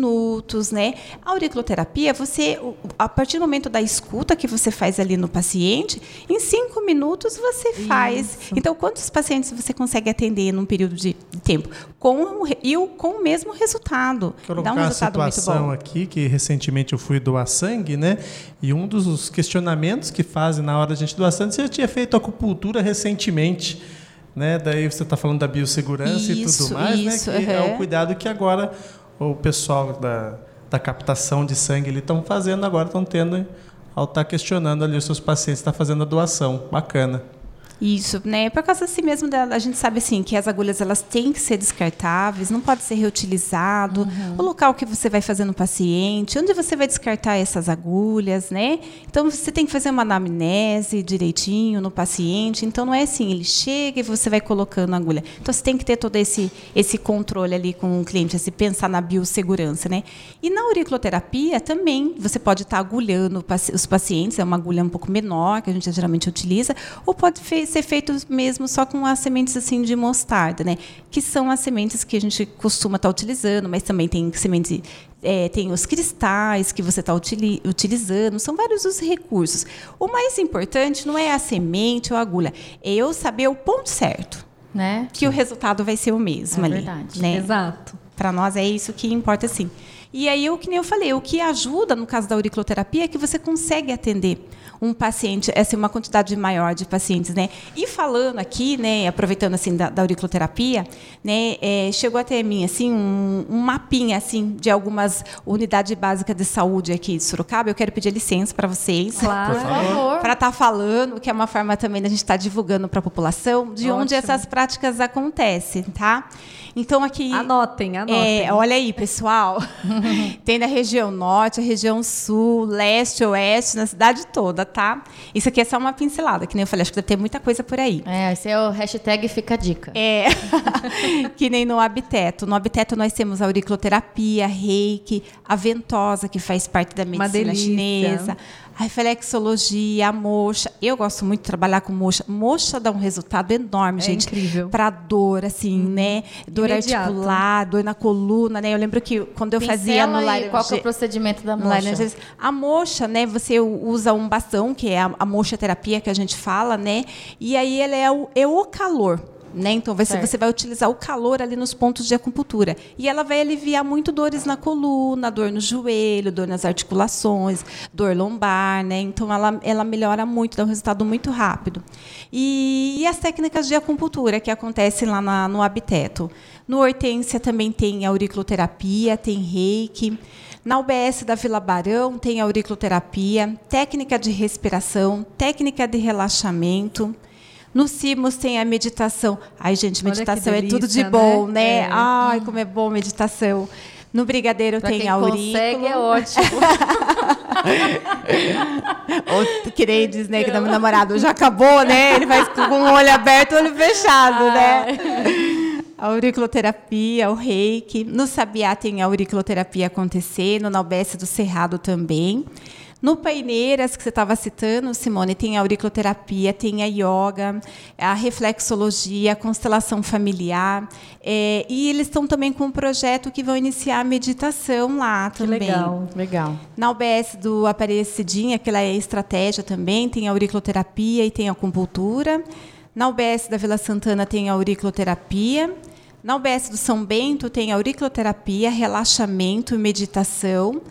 né? A auriculoterapia, você, a partir do momento da escuta que você faz ali no paciente, em cinco minutos você faz. Então, quantos pacientes você consegue atender num período de tempo? Com, e o, com o mesmo resultado. Colocar Dá um uma resultado muito situação bom. aqui que recentemente eu fui doar sangue, né? E um dos questionamentos que fazem na hora da gente doar sangue, você já tinha feito acupuntura recentemente, né? Daí você está falando da biossegurança e Isso, tudo mais, isso, né? Que é aham. o cuidado que agora o pessoal da, da captação de sangue estão fazendo agora, estão tendo ao estar questionando ali os seus pacientes, está fazendo a doação. Bacana. Isso, né? Por causa assim mesmo dela, a gente sabe assim que as agulhas elas têm que ser descartáveis, não pode ser reutilizado. O local que você vai fazer no paciente, onde você vai descartar essas agulhas, né? Então você tem que fazer uma anamnese direitinho no paciente. Então não é assim, ele chega e você vai colocando a agulha. Então você tem que ter todo esse esse controle ali com o cliente, esse pensar na biossegurança, né? E na auriculoterapia também você pode estar agulhando os pacientes, é uma agulha um pouco menor que a gente geralmente utiliza, ou pode fe- ser feito mesmo só com as sementes assim de mostarda, né? Que são as sementes que a gente costuma estar utilizando, mas também tem sementes é, tem os cristais que você está utilizando, são vários os recursos. O mais importante não é a semente ou a agulha, é eu saber o ponto certo, Né? que o resultado vai ser o mesmo É ali. verdade. Né? Exato. Para nós é isso que importa, sim. E aí, o que nem eu falei, o que ajuda no caso da auriculoterapia é que você consegue atender um paciente, essa é uma quantidade maior de pacientes, né? E falando aqui, né, aproveitando assim da, da auriculoterapia, né, é, chegou até mim assim um, um mapinha assim de algumas unidades básicas de saúde aqui de Sorocaba. Eu quero pedir licença para vocês. Claro. Por favor. Para estar falando, que é uma forma também da gente estar divulgando para a população de onde Ótimo. essas práticas acontecem, tá? Então aqui Anotem, anotem. é, olha aí, pessoal. [laughs] [laughs] Tem na região norte, a região sul, leste, oeste, na cidade toda, tá? Isso aqui é só uma pincelada, que nem eu falei, acho que deve ter muita coisa por aí. É, esse é o hashtag Fica a Dica. É, [laughs] que nem no Habiteto. No Habiteto nós temos a auriculoterapia, reiki, a ventosa, que faz parte da medicina chinesa, reflexologia, a moxa. Eu gosto muito de trabalhar com moxa. Moxa dá um resultado enorme, É gente. incrível. Para dor, assim, né? Dor Imediato. articular, dor na coluna, né? Eu lembro que quando eu fazia no Pincela aí, qual que é o procedimento da laranjas. A moxa, né? Você usa um bastão, que é a, a moxa terapia que a gente fala, né? E aí ela é o, é o calor. Né? Então você, Certo. você vai utilizar o calor ali nos pontos de acupuntura. E ela vai aliviar muito dores na coluna, dor no joelho, dor nas articulações, dor lombar, né? Então ela, ela melhora muito, dá um resultado muito rápido. E, e as técnicas de acupuntura que acontecem lá na- no Habiteto. No Hortência também tem auriculoterapia, tem reiki. Na UBS da Vila Barão tem auriculoterapia, técnica de respiração, técnica de relaxamento. No Cimos tem a meditação. Ai, gente, meditação é tudo de delícia, bom, né? né? É. Ai, como é bom meditação. No Brigadeiro Pra tem quem aurículo. consegue é ótimo. Ou que nem diz, né, que meu namorado já acabou, né? Ele faz com o olho aberto e o olho fechado, né? A auriculoterapia, o reiki. No Sabiá tem a auriculoterapia acontecendo, na UBS do Cerrado também. No Paineiras, que você estava citando, Simone, tem a auriculoterapia, tem a yoga, a reflexologia, a constelação familiar. é, e eles estão também com um projeto que vão iniciar a meditação lá Que também. legal. Legal. Na UBS do Aparecidinha, que ela é estratégia também, tem a auriculoterapia e tem a acupuntura. Na UBS da Vila Santana tem a auriculoterapia. Na UBS do São Bento tem a auriculoterapia, relaxamento e meditação.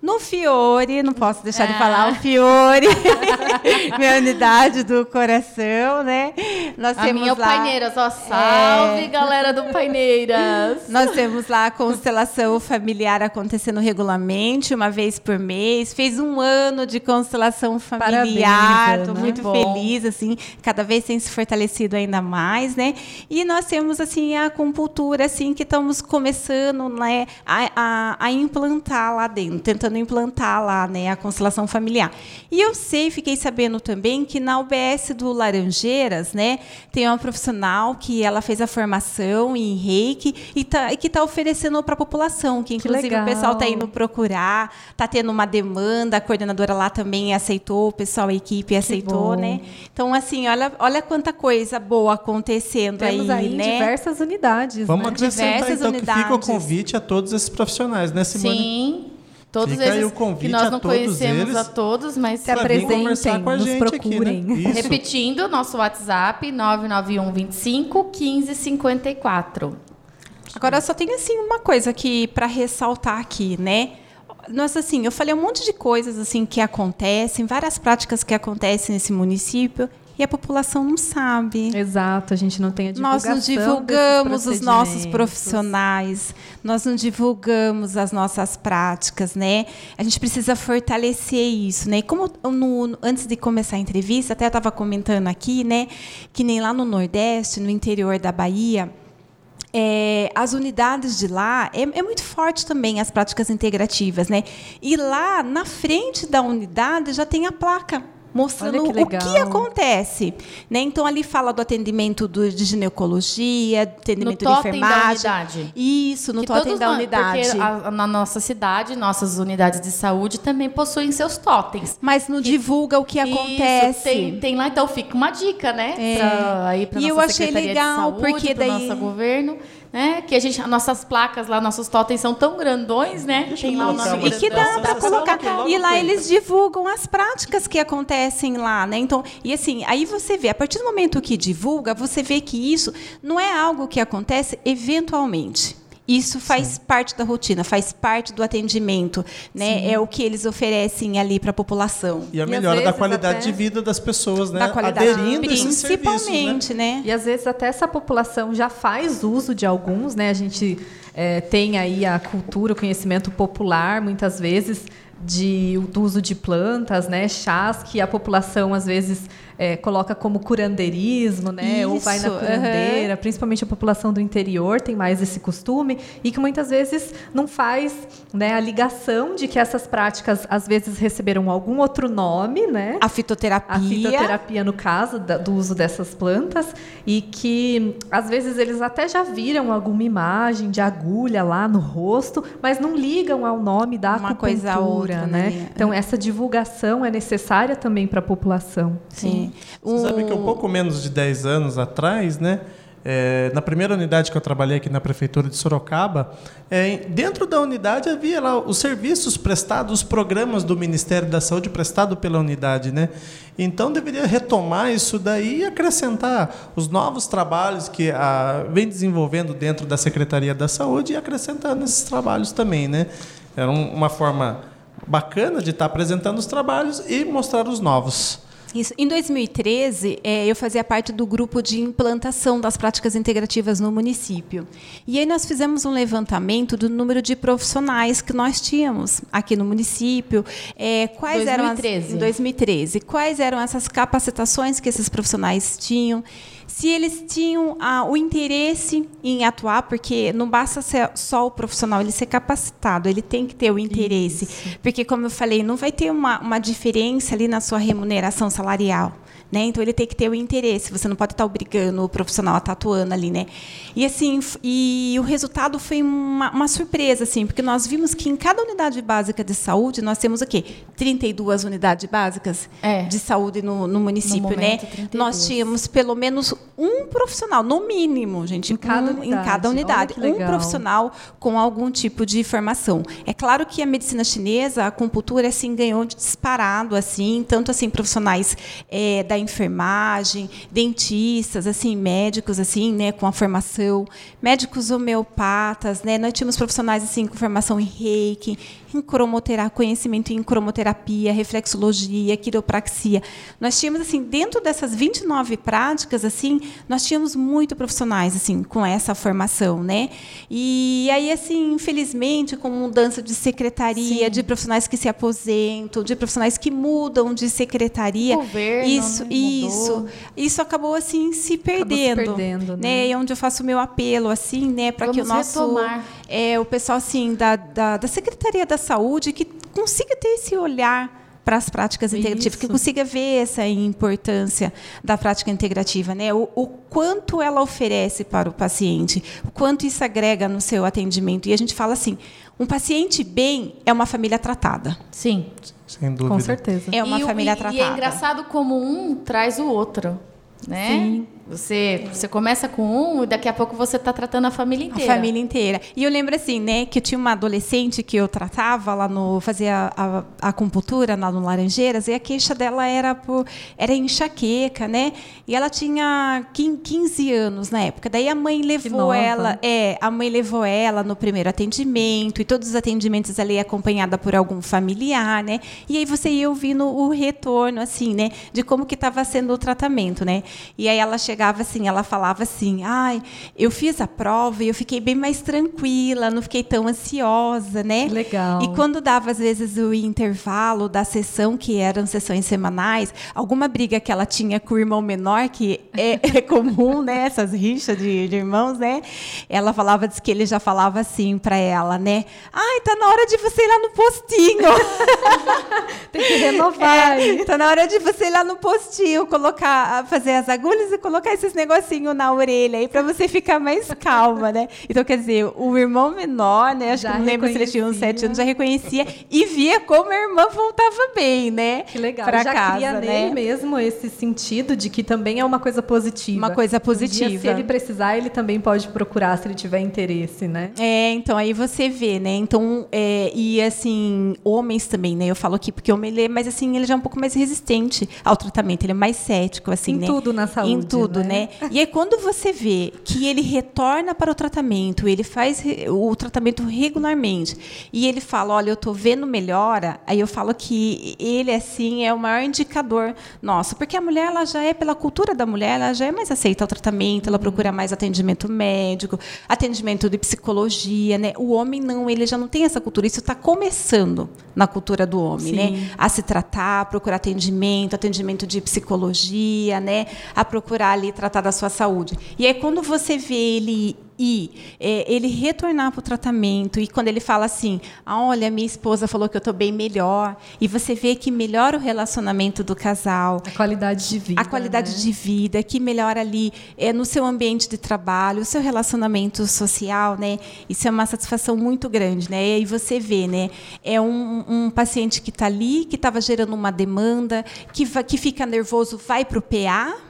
No Fiore, não posso deixar de falar o Fiore, [laughs] minha unidade do coração, né? Nós A temos minha é o lá... Paineiras, ó. Salve, É. galera do Paineiras. [laughs] Nós temos lá a constelação familiar acontecendo regularmente, uma vez por mês. Fez um ano de constelação familiar. Parabéns, Estou muito Bom. feliz, assim, cada vez tem se fortalecido ainda mais, né? E nós temos assim a acupuntura, assim, que estamos começando, né, a, a, a implantar lá dentro, tentando implantar lá, né, a constelação familiar. E eu sei, fiquei sabendo também que na UBS do Laranjeiras, né, tem uma profissional que ela fez a formação em Reiki e, tá, e que está oferecendo para a população, que inclusive legal. o pessoal está indo procurar, está tendo uma demanda, a coordenadora lá também aceitou, o pessoal, a equipe aceitou, né? Então, assim, olha, olha quanta coisa boa acontecendo Temos aí, né? diversas unidades. Vamos né? acrescentar Diversas então que fica o unidades. convite a todos esses profissionais, né, Simone? Sim. Todos Fica aí esses o convite que nós não conhecemos eles. a todos, mas Se apresentem, conversar com a nos gente aqui, procurem. né? Repetindo, nosso WhatsApp 991 25 15 54. Agora, só tenho assim uma coisa que para ressaltar aqui, né? Nossa, assim, eu falei um monte de coisas assim que acontecem, várias práticas que acontecem nesse município e a população não sabe. Exato, a gente não tem a Nós divulgação não divulgamos os nossos profissionais, nós não divulgamos as nossas práticas, né? A gente precisa fortalecer isso, né? E como no- no- antes de começar a entrevista, até eu estava comentando aqui, né? Que nem lá no Nordeste, no interior da Bahia, é, as unidades de lá é, é muito forte também as práticas integrativas, né? E lá na frente da unidade já tem a placa mostrando que o que acontece, né? Então ali fala do atendimento do, de ginecologia, No atendimento de totem da enfermagem. unidade. Isso, no Que totem da unidade. Porque a- na nossa cidade, nossas unidades de saúde também possuem seus totens. Mas não divulga o que Isso, acontece. tem, tem lá, então fica uma dica, né? É. Pra, aí pra E eu achei legal, de Saúde, porque daí- nosso governo, né? Que a gente, as nossas placas lá, nossos totens são tão grandões, né? Deixa tem lá o nome uma E que dá para colocar. logo E lá eles divulgam as práticas que acontecem lá, né? Então, e assim, aí você vê, a partir do momento que divulga, você vê que isso não é algo que acontece eventualmente. Isso faz parte da rotina, faz parte do atendimento, né? É o que eles oferecem ali para a população. E a melhora da vezes qualidade até- de vida das pessoas, né? Da qualidade, Aderindo né? principalmente, né? E às vezes até essa população já faz uso de alguns, né? A gente eh, tem aí a cultura, o conhecimento popular, muitas vezes, de, do uso de plantas, né? Chás que a população às vezes eh, coloca como curandeirismo, né? Ou vai na Isso, curandeira, principalmente a população do interior tem mais esse costume e que muitas vezes não faz né, a ligação de que essas práticas às vezes receberam algum outro nome, né? A fitoterapia. a fitoterapia no caso da- do uso dessas plantas e que às vezes eles até já viram alguma imagem de agulha lá no rosto, mas não ligam ao nome da Uma coisa acupuntura, cultura, né? né? Então essa divulgação é necessária também para a população. Sim. Você sabe que um pouco menos de 10 anos atrás, né? É, na primeira unidade que eu trabalhei aqui na prefeitura de Sorocaba, é, dentro da unidade havia lá os serviços prestados, os programas do Ministério da Saúde prestado pela unidade, né? Então deveria retomar isso daí e acrescentar os novos trabalhos que a, vem desenvolvendo dentro da Secretaria da Saúde e acrescentando esses trabalhos também, né? Era um, uma forma bacana de estar apresentando os trabalhos e mostrar os novos. Isso. Em 2013, é, eu fazia parte do grupo de implantação das práticas integrativas no município. E aí nós fizemos um levantamento do número de profissionais que nós tínhamos aqui no município. É, quais 2013. eram as, em 2013. Quais eram essas capacitações que esses profissionais tinham? Se eles tinham ah, o interesse em atuar, porque não basta ser só o profissional ele ser capacitado, ele tem que ter o interesse. Isso. Porque, como eu falei, não vai ter uma, uma diferença ali na sua remuneração salarial. Né? Então ele tem que ter o interesse. Você não pode estar obrigando o profissional a estar atuando ali, né? E assim, e o resultado foi uma, uma, surpresa, assim, porque nós vimos que em cada unidade básica de saúde nós temos o quê? 32 unidades básicas é. de saúde no, no município, no momento, né? 32. Nós tínhamos pelo menos um profissional, no mínimo, gente, em cada unidade, em cada unidade. um profissional com algum tipo de formação. É claro que a medicina chinesa, a acupuntura, assim ganhou disparado, assim, tanto assim profissionais é, da enfermagem, dentistas, assim, médicos, assim, né, com a formação, médicos homeopatas, né, nós tínhamos profissionais assim com formação em reiki, em cromoterapia, conhecimento em cromoterapia, reflexologia, quiropraxia. Nós tínhamos assim, dentro dessas 29 práticas, assim, nós tínhamos muito profissionais assim com essa formação, né? E aí assim, infelizmente, com mudança de secretaria, Sim. de profissionais que se aposentam, de profissionais que mudam de secretaria, Governo, isso, né? isso, isso acabou assim se perdendo, se perdendo né? né? E onde eu faço o meu apelo assim, né, para que o nosso retomar. É o pessoal assim da, da, da secretaria da saúde que consiga ter esse olhar para as práticas integrativas, Isso. que consiga ver essa importância da prática integrativa, né? O, o, quanto ela oferece para o paciente, o quanto isso agrega no seu atendimento. E a gente fala assim, um paciente bem é uma família tratada. Sim. Sem dúvida. Com certeza. É uma e, família e, tratada. E é engraçado como um traz o outro, né? Sim. Você, você começa com um e daqui a pouco você está tratando a família inteira. A família inteira. E eu lembro assim, né, que eu tinha uma adolescente que eu tratava lá no fazia a, a acupuntura lá no Laranjeiras e a queixa dela era por era enxaqueca, né? E ela tinha 15 anos na época. Daí a mãe levou ela, é, a mãe levou ela no primeiro atendimento e todos os atendimentos ali acompanhada por algum familiar, né? E aí você ia ouvindo o retorno assim, né, de como que estava sendo o tratamento, né? E aí ela chegava chegava assim, ela falava assim: "Ai, eu fiz a prova e eu fiquei bem mais tranquila, não fiquei tão ansiosa, né?" Legal. E quando dava às vezes o intervalo da sessão, que eram sessões semanais, alguma briga que ela tinha com o irmão menor, que é, [laughs] é comum, né, essas rixas de, de, irmãos, né? Ela falava diz que ele já falava assim para ela, né? "Ai, tá na hora de você ir lá no postinho." [laughs] Tem que renovar. É, tá na hora de você ir lá no postinho, colocar, fazer as agulhas e colocar colocar esses negocinhos na orelha aí para você ficar mais calma, né? Então, quer dizer, o irmão menor, né? Acho já que não lembro se ele tinha uns sete anos, já reconhecia e via como a irmã voltava bem, né? Que legal. Pra já casa, cria né? nele mesmo esse sentido de que também é uma coisa positiva. Uma coisa positiva. Um dia, se ele precisar, ele também pode procurar se ele tiver interesse, né? É, então aí você vê, né? Então, é, e assim, homens também, né? Eu falo aqui porque homem lê, mas assim, ele já é um pouco mais resistente ao tratamento, ele é mais cético, assim, em né? Em tudo na saúde. Em tudo, né? né? E aí, quando você vê que ele retorna para o tratamento, ele faz o tratamento regularmente, e ele fala, olha, eu estou vendo melhora, aí eu falo que ele, assim, é o maior indicador nosso, porque a mulher, ela já é, pela cultura da mulher, ela já é mais aceita ao tratamento, ela procura mais atendimento médico, atendimento de psicologia, né? O homem não, ele já não tem essa cultura, isso está começando na cultura do homem, Sim. né? A se tratar, procurar atendimento, atendimento de psicologia, né? A procurar ali tratar da sua saúde. E aí quando você vê ele e é, ele retornar para o tratamento e quando ele fala assim, ah, olha, minha esposa falou que eu estou bem melhor e você vê que melhora o relacionamento do casal, a qualidade de vida, a qualidade né? de vida, que melhora ali é, no seu ambiente de trabalho, o seu relacionamento social, né? Isso é uma satisfação muito grande, né? E aí você vê, né? É um, um paciente que está ali, que estava gerando uma demanda, que, que fica nervoso, vai para o PA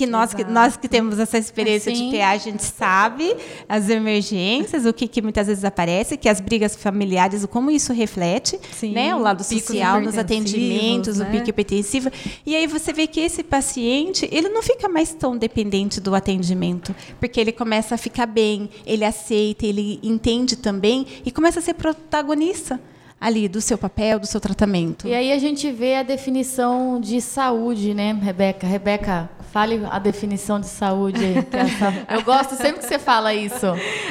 que nós, que nós que temos essa experiência assim. de PA, a gente sabe as emergências, o que, que, muitas vezes aparece, que as brigas familiares, como isso reflete, Sim, né, o lado social nos atendimentos, né? o pico hipertensivo. E aí você vê que esse paciente, ele não fica mais tão dependente do atendimento, porque ele começa a ficar bem, ele aceita, ele entende também e começa a ser protagonista ali do seu papel, do seu tratamento. E aí a gente vê a definição de saúde, né, Rebeca? Rebeca, Fale a definição de saúde aí. É [laughs] eu gosto sempre que você fala isso.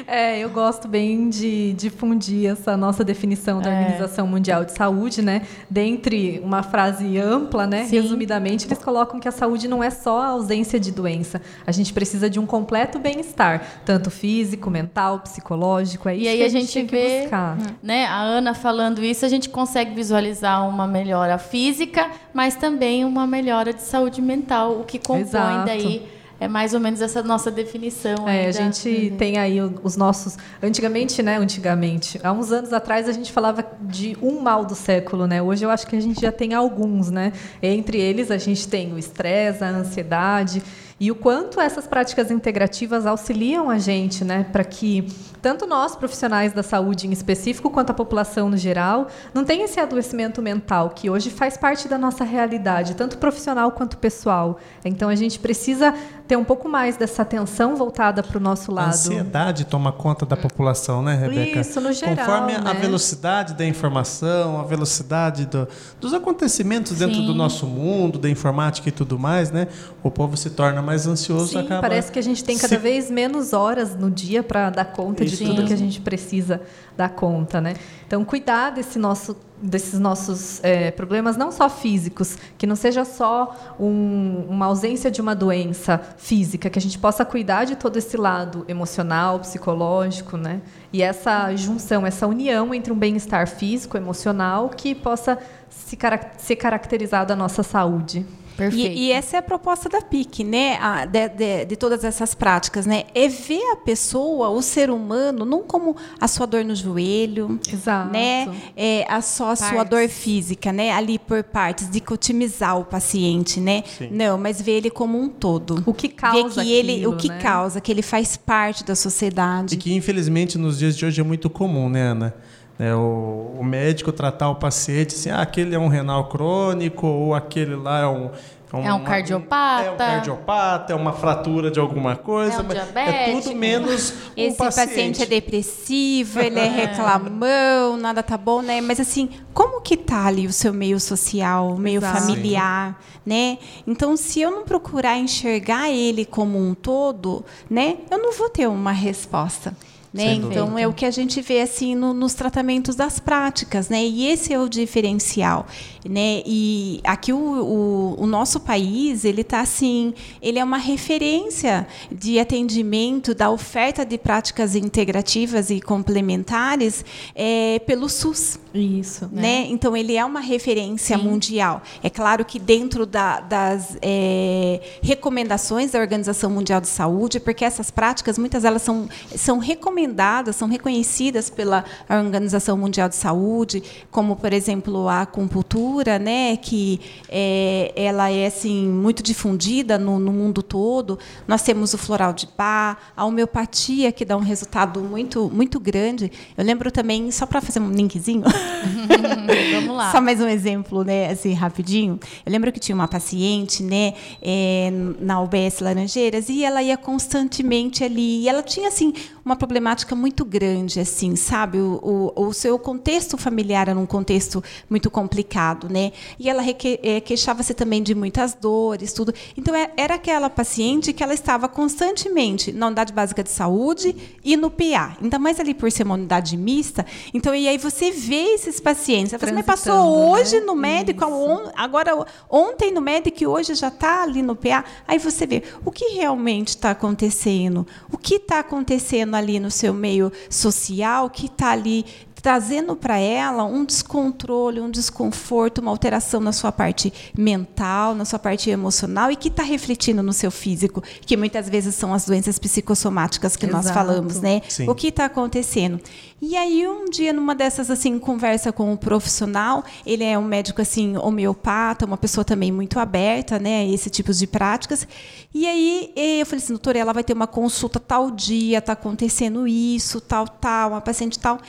É, eu gosto bem de difundir essa nossa definição da é. Organização Mundial de Saúde, né? Dentre uma frase ampla, né? Sim. Resumidamente, eles colocam que a saúde não é só a ausência de doença. A gente precisa de um completo bem-estar, tanto físico, mental, psicológico. É isso e aí que a gente, a gente vê, buscar. né? A Ana falando isso, a gente consegue visualizar uma melhora física, mas também uma melhora de saúde mental, o que compõe Exato. daí é mais ou menos essa nossa definição. É, a gente uhum. tem aí os nossos. Antigamente, né? Antigamente, há uns anos atrás a gente falava de um mal do século, né? Hoje eu acho que a gente já tem alguns, né? Entre eles a gente tem o estresse, a ansiedade e o quanto essas práticas integrativas auxiliam a gente, né, para que tanto nós profissionais da saúde em específico quanto a população no geral não tenha esse adoecimento mental que hoje faz parte da nossa realidade, tanto profissional quanto pessoal. Então a gente precisa ter um pouco mais dessa atenção voltada para o nosso lado. A ansiedade toma conta da população, né, Rebeca? Isso, no geral. Conforme né? a velocidade da informação, a velocidade do, dos acontecimentos Sim. dentro do nosso mundo, da informática e tudo mais, né? O povo se torna mais ansioso. Sim, acaba parece que a gente tem cada se... vez menos horas no dia para dar conta Isso. de tudo que a gente precisa dar conta, né? Então, cuidar desse nosso desses nossos é, problemas, não só físicos, que não seja só um, uma ausência de uma doença física, que a gente possa cuidar de todo esse lado emocional, psicológico, né? E essa junção, essa união entre um bem-estar físico, emocional, que possa se, ser caracterizado a nossa saúde. Perfeito. E, e, essa é a proposta da PIC, né? A, de, de, de, todas essas práticas, né? É ver a pessoa, o ser humano, não como a sua dor no joelho, Exato. né? É, a só a sua dor física, né? Ali por partes, dicotomizar o paciente, né? Sim. Não, mas ver ele como um todo. O que causa ver que ele, o que né? causa, que ele faz parte da sociedade. E que infelizmente nos dias de hoje é muito comum, né, Ana? É, o, o, médico tratar o paciente assim, ah, aquele é um renal crônico ou aquele lá é um é um, é um cardiopata. É um cardiopata, é uma fratura de alguma coisa. É, um diabético. é tudo menos um Esse paciente. paciente é depressivo, ele [laughs] é reclamão, nada tá bom, né? Mas assim, como que tá ali o seu meio social, o meio Exato. familiar, né? Então, se eu não procurar enxergar ele como um todo, né? Eu não vou ter uma resposta. Né? Então é o que a gente vê assim no, nos tratamentos das práticas, né? E esse é o diferencial, né? E aqui o, o, o nosso país ele está assim, ele é uma referência de atendimento da oferta de práticas integrativas e complementares é, pelo SUS. Isso. Né? né? Então ele é uma referência Sim. mundial. É claro que dentro da, das é, recomendações da Organização Mundial de Saúde, porque essas práticas muitas elas são são recomendadas recomendadas, são reconhecidas pela Organização Mundial de Saúde, como por exemplo a acupuntura, né, que é, ela é assim muito difundida no, no, mundo todo. Nós temos o floral de pá, a homeopatia que dá um resultado muito muito grande. Eu lembro também só para fazer um linkzinho. [laughs] Vamos lá. Só mais um exemplo, né, assim rapidinho. Eu lembro que tinha uma paciente, né, é, na UBS Laranjeiras e ela ia constantemente ali. E ela tinha assim uma problemática muito grande, assim, sabe? O, o, o seu contexto familiar era um contexto muito complicado, né? E ela é, queixava-se também de muitas dores, tudo. Então, é, era aquela paciente que ela estava constantemente na unidade básica de saúde e no PA. Ainda mais ali por ser uma unidade mista. Então, e aí você vê esses pacientes. Você me passou hoje né? no médico, Isso. agora ontem no médico e hoje já está ali no PA. Aí você vê o que realmente está acontecendo, o que está acontecendo ali no seu meio social, que está ali trazendo para ela um descontrole, um desconforto, uma alteração na sua parte mental, na sua parte emocional e que está refletindo no seu físico, que muitas vezes são as doenças psicossomáticas que Exato. nós falamos, né? Sim. O que está acontecendo? E aí um dia numa dessas assim conversa com um profissional, ele é um médico assim homeopata, uma pessoa também muito aberta, né, a esse tipo de práticas. E aí eu falei assim, doutora, ela vai ter uma consulta tal dia, está acontecendo isso, tal, tal, uma paciente tal.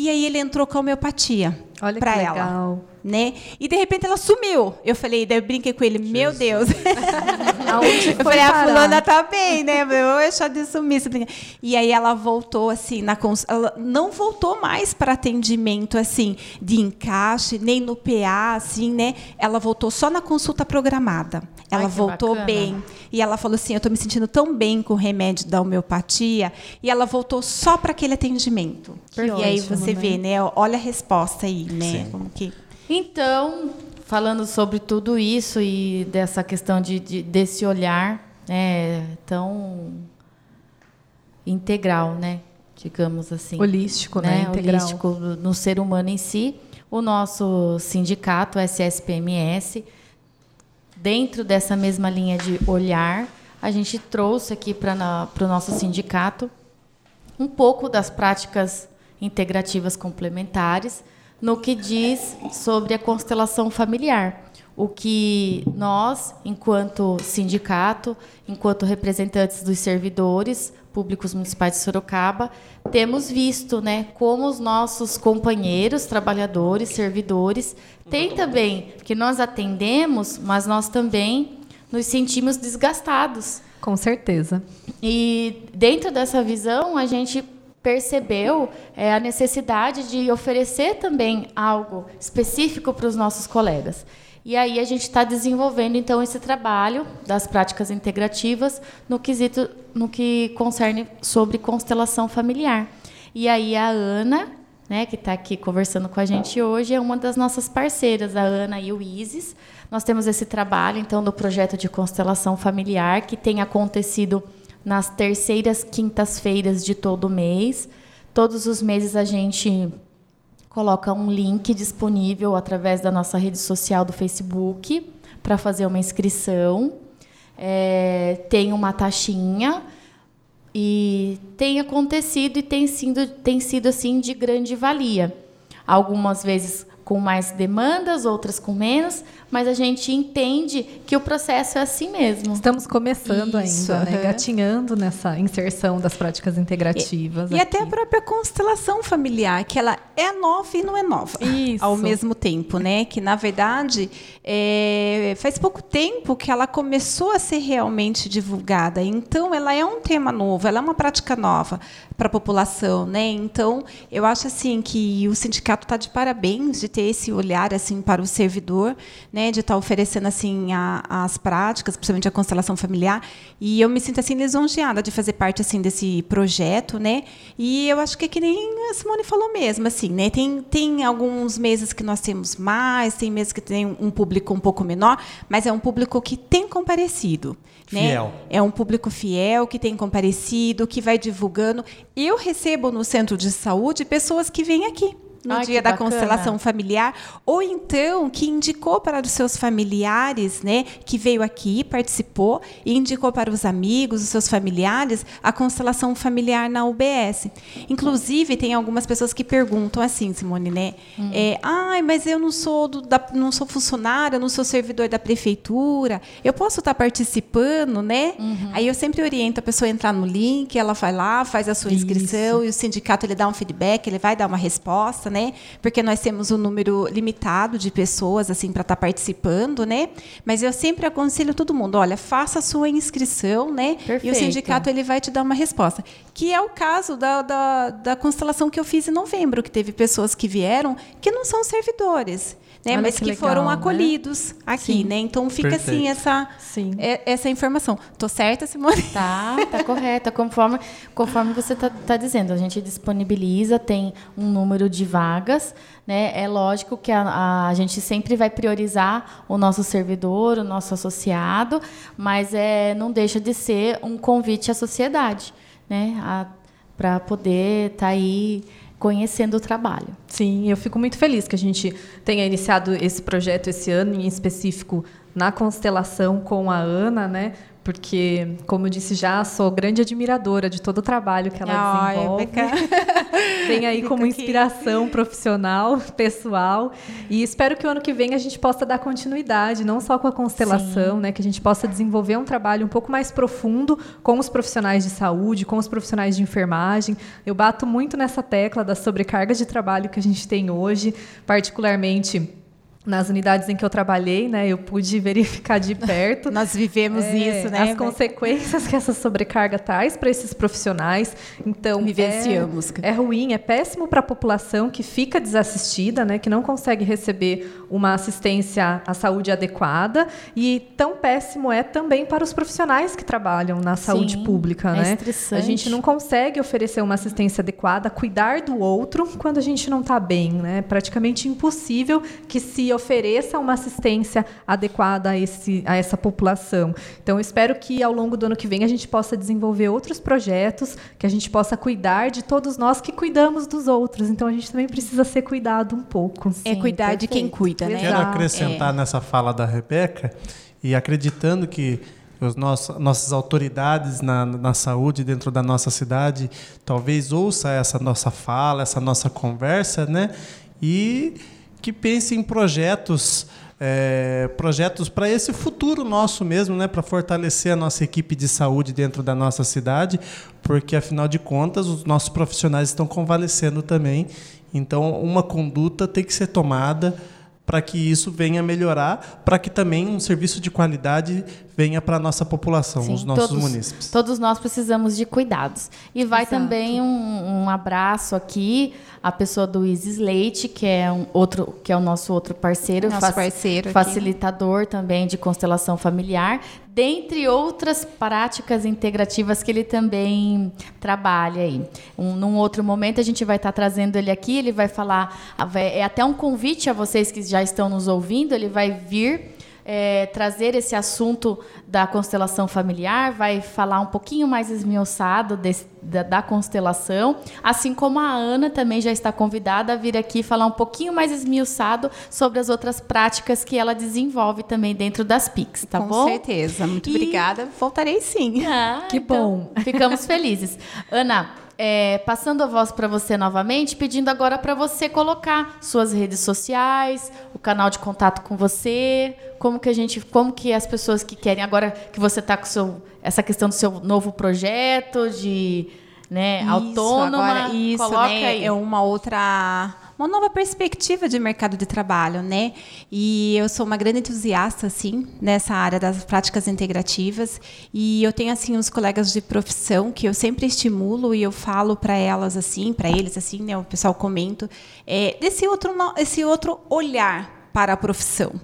E aí ele entrou com a homeopatia para ela. Né? E de repente ela sumiu. Eu falei, daí eu brinquei com ele, Jesus. meu Deus. [laughs] Aonde eu falei, parar? a fulana tá bem, né? Eu vou deixar de sumir. E aí ela voltou assim, na cons... ela não voltou mais para atendimento assim de encaixe, nem no PA, assim, né? Ela voltou só na consulta programada. Ela Ai, voltou bacana. bem. E ela falou assim: eu estou me sentindo tão bem com o remédio da homeopatia. E ela voltou só para aquele atendimento. Que e ótimo, aí você né? vê, né? Olha a resposta aí, né? Como que... Então, falando sobre tudo isso e dessa questão de, de desse olhar né, tão integral, né? Digamos assim. Holístico, né? né? Holístico no ser humano em si. O nosso sindicato, SSPMS, dentro dessa mesma linha de olhar, a gente trouxe aqui para o nosso sindicato um pouco das práticas integrativas complementares no que diz sobre a constelação familiar. O que nós, enquanto sindicato, enquanto representantes dos servidores públicos municipais de Sorocaba, temos visto, né, como os nossos companheiros, trabalhadores, servidores, têm também, que nós atendemos, mas nós também nos sentimos desgastados. Com certeza. E dentro dessa visão, a gente percebeu é, a necessidade de oferecer também algo específico para os nossos colegas. E aí a gente está desenvolvendo então esse trabalho das práticas integrativas no quesito no que concerne sobre constelação familiar. E aí a Ana, né, que está aqui conversando com a gente hoje, é uma das nossas parceiras, a Ana e o Isis. Nós temos esse trabalho então do projeto de constelação familiar que tem acontecido nas terceiras quintas-feiras de todo mês. Todos os meses a gente coloca um link disponível através da nossa rede social do Facebook para fazer uma inscrição. É, tem uma taxinha e tem acontecido e tem sido, tem sido assim de grande valia. Algumas vezes com mais demandas, outras com menos, mas a gente entende que o processo é assim mesmo. Estamos começando Isso, ainda, né? gatinhando nessa inserção das práticas integrativas. E, e, até a própria constelação familiar, que ela é nova e não é nova Isso. ao mesmo tempo, né? Que na verdade é, faz pouco tempo que ela começou a ser realmente divulgada. Então ela é um tema novo, ela é uma prática nova para a população, né? Então eu acho assim que o sindicato está de parabéns de ter ter esse olhar assim para o servidor, né, de estar tá oferecendo assim a, as práticas, principalmente a constelação familiar, e eu me sinto assim lisonjeada de fazer parte assim desse projeto, né? E eu acho que é que nem a Simone falou mesmo, assim, né? Tem tem alguns meses que nós temos mais, tem meses que tem um público um pouco menor, mas é um público que tem comparecido. Né? Fiel. É um público fiel que tem comparecido, que vai divulgando. Eu recebo no centro de saúde pessoas que vêm aqui no Ai, dia da bacana. constelação familiar, ou então que indicou para os seus familiares, né, que veio aqui, participou e indicou para os amigos, os seus familiares, a constelação familiar na UBS. Inclusive, tem algumas pessoas que perguntam assim, Simone, né, hum. é, ai, mas eu não sou do, da, não sou funcionária, não sou servidor da prefeitura, eu posso estar participando, né? Uhum. Aí eu sempre oriento a pessoa a entrar no link, ela vai lá, faz a sua inscrição Isso. e o sindicato ele dá um feedback, ele vai dar uma resposta, né? Porque nós temos um número limitado de pessoas assim para estar tá participando, né? Mas eu sempre aconselho todo mundo, olha, faça a sua inscrição, né? Perfeito. E o sindicato ele vai te dar uma resposta. Que é o caso da, da, da constelação que eu fiz em novembro, que teve pessoas que vieram que não são servidores né? mas que, que legal, foram né? acolhidos né? aqui, Sim. né? Então fica assim, Perfeito. assim essa Sim. É, essa informação. Tô certa, Simone? Tá, tá correta. Conforme conforme você tá, tá dizendo, a gente disponibiliza, tem um número de vagas, né? É lógico que a, a gente sempre vai priorizar o nosso servidor, o nosso associado, mas é não deixa de ser um convite à sociedade, né? Para poder estar tá aí conhecendo o trabalho. Sim, eu fico muito feliz que a gente tenha iniciado esse projeto esse ano, em específico na constelação com a Ana, né? Porque, como eu disse já, sou grande admiradora de todo o trabalho que ela Ai, desenvolve. [laughs] vem aí como inspiração aqui. profissional, [laughs] pessoal. E espero que o ano que vem a gente possa dar continuidade, não só com a constelação, né, que a gente possa desenvolver um trabalho um pouco mais profundo com os profissionais de saúde, com os profissionais de enfermagem. Eu bato muito nessa tecla das sobrecargas de trabalho que a gente tem hoje, particularmente nas unidades em que eu trabalhei, né, eu pude [laughs] verificar de perto. Nós vivemos é, isso, né? As consequências que essa sobrecarga traz para esses profissionais. Então, vivenciamos. É, é ruim, é péssimo para a população que fica desassistida, né, que não consegue receber uma assistência à saúde adequada, e tão péssimo é também para os profissionais que trabalham na saúde Sim, pública, é né? A gente não consegue oferecer uma assistência adequada, cuidar do outro quando a gente não está bem, né? É praticamente impossível que se ofereça uma assistência adequada a, esse, a essa população. Então, espero que ao longo do ano que vem a gente possa desenvolver outros projetos, que a gente possa cuidar de todos nós que cuidamos dos outros. Então, a gente também precisa ser cuidado um pouco. Sim, é cuidar perfeito. de quem cuida, né? Quero acrescentar é. nessa fala da Rebeca e acreditando que os nossos, nossas autoridades na, na saúde dentro da nossa cidade talvez ouça essa nossa fala, essa nossa conversa, né? E que pense em projetos é, projetos para esse futuro nosso mesmo, né, para fortalecer a nossa equipe de saúde dentro da nossa cidade, porque afinal de contas os nossos profissionais estão convalescendo também. Então, uma conduta tem que ser tomada para que isso venha melhorar, para que também um serviço de qualidade venha para a nossa população, Sim, os nossos todos, munícipes. Todos nós precisamos de cuidados. E vai Exato. também um, um, abraço aqui à pessoa do Isis Leite, que é um outro, que é o nosso outro parceiro, nosso parceiro facilitador aqui. também de constelação familiar, dentre outras práticas integrativas que ele também trabalha aí. Um, num outro momento a gente vai estar trazendo ele aqui, ele vai falar, é até um convite a vocês que já estão nos ouvindo, ele vai vir é, trazer esse assunto da constelação familiar, vai falar um pouquinho mais esmiuçado desse, da, da, constelação, assim como a Ana também já está convidada a vir aqui falar um pouquinho mais esmiuçado sobre as outras práticas que ela desenvolve também dentro das PICs, tá Com bom? Com certeza, muito e... obrigada. Voltarei sim. Ah, que então, bom. Ficamos felizes. Ana, é, passando a voz para você novamente, pedindo agora para você colocar suas redes sociais, o canal de contato com você, como que a gente, como que as pessoas que querem agora que você está com seu, essa questão do seu novo projeto de né, isso, autônoma, agora, isso, coloca né, aí. é uma outra uma nova perspectiva de mercado de trabalho, né? E eu sou uma grande entusiasta, assim, nessa área das práticas integrativas. E eu tenho, assim, uns colegas de profissão que eu sempre estimulo e eu falo para elas, assim, para eles, assim, né? O pessoal comenta, é, desse outro, esse outro olhar para a profissão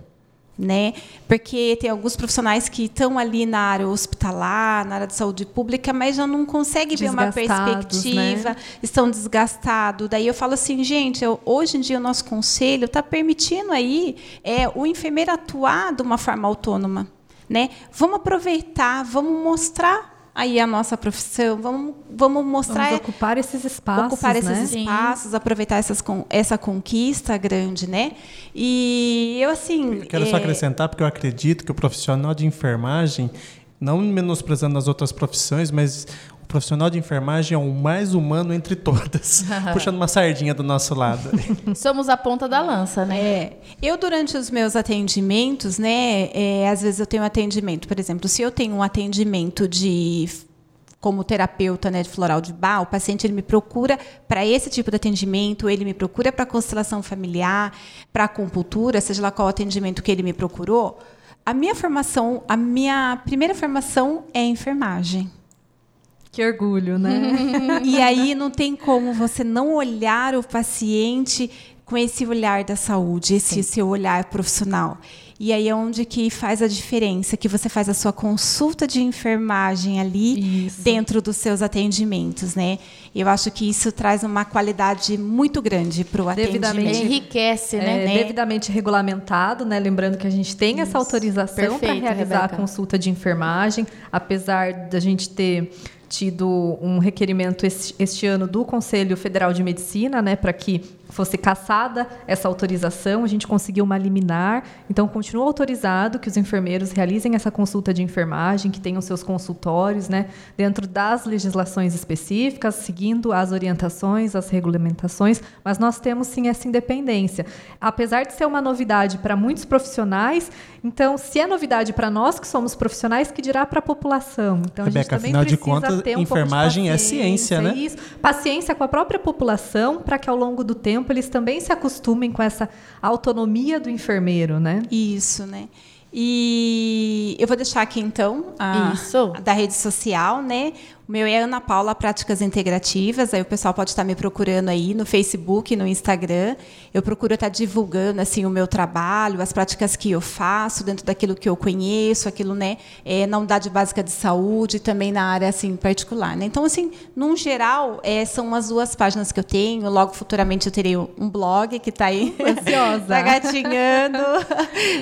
né? Porque tem alguns profissionais que estão ali na área hospitalar, na área de saúde pública, mas já não conseguem ver uma perspectiva, né? estão desgastados. Daí eu falo assim, gente, eu, hoje em dia o nosso conselho está permitindo aí é, o enfermeiro atuar de uma forma autônoma. Né? Vamos aproveitar, vamos mostrar aí a nossa profissão, vamos, vamos mostrar. Vamos ocupar esses espaços. Ocupar né? esses espaços, Sim. aproveitar essas, essa conquista grande, né? E eu, assim. Eu quero é... só acrescentar, porque eu acredito que o profissional de enfermagem, não menosprezando as outras profissões, mas o profissional de enfermagem é o mais humano entre todas, [laughs] puxando uma sardinha do nosso lado. [laughs] Somos a ponta da lança, né? É. Eu, durante os meus atendimentos, né, é, às vezes eu tenho atendimento, por exemplo, se eu tenho um atendimento de como terapeuta né, de floral de bar, o paciente ele me procura para esse tipo de atendimento, ele me procura para constelação familiar, para acupuntura, seja lá qual atendimento que ele me procurou. A minha formação, a minha primeira formação é enfermagem. Que orgulho, né? [laughs] e aí não tem como você não olhar o paciente com esse olhar da saúde, esse seu olhar profissional. E aí é onde que faz a diferença, que você faz a sua consulta de enfermagem ali isso. dentro dos seus atendimentos, né? Eu acho que isso traz uma qualidade muito grande para o atendimento. Enriquece, né? É, devidamente regulamentado, né? Lembrando que a gente tem essa autorização para realizar Rebeca. a consulta de enfermagem, apesar da gente ter tido um requerimento este, ano do Conselho Federal de Medicina, né, para que fosse cassada essa autorização. A gente conseguiu uma liminar, então continua autorizado que os enfermeiros realizem essa consulta de enfermagem, que tenham seus consultórios, né, dentro das legislações específicas, seguindo as orientações, as regulamentações, mas nós temos sim essa independência. Apesar de ser uma novidade para muitos profissionais, então se é novidade para nós que somos profissionais, que dirá para a população. Então Rebeca, a gente também afinal de contas, um enfermagem é ciência, né? Isso, paciência com a própria população para que ao longo do tempo tempo eles também se acostumem com essa autonomia do enfermeiro, né? Isso, né? E eu vou deixar aqui então a, Isso. a da rede social, né? O meu é Ana Paula Práticas Integrativas. Aí o pessoal pode estar me procurando aí no Facebook, no Instagram. Eu procuro estar divulgando assim o meu trabalho, as práticas que eu faço dentro daquilo que eu conheço, aquilo, né, é, na unidade básica de saúde, também na área assim particular. Né? Então, assim, num geral, é, são as duas páginas que eu tenho. Logo, futuramente, eu terei um blog que está aí, [laughs] ansiosa, está [laughs] gatinhando,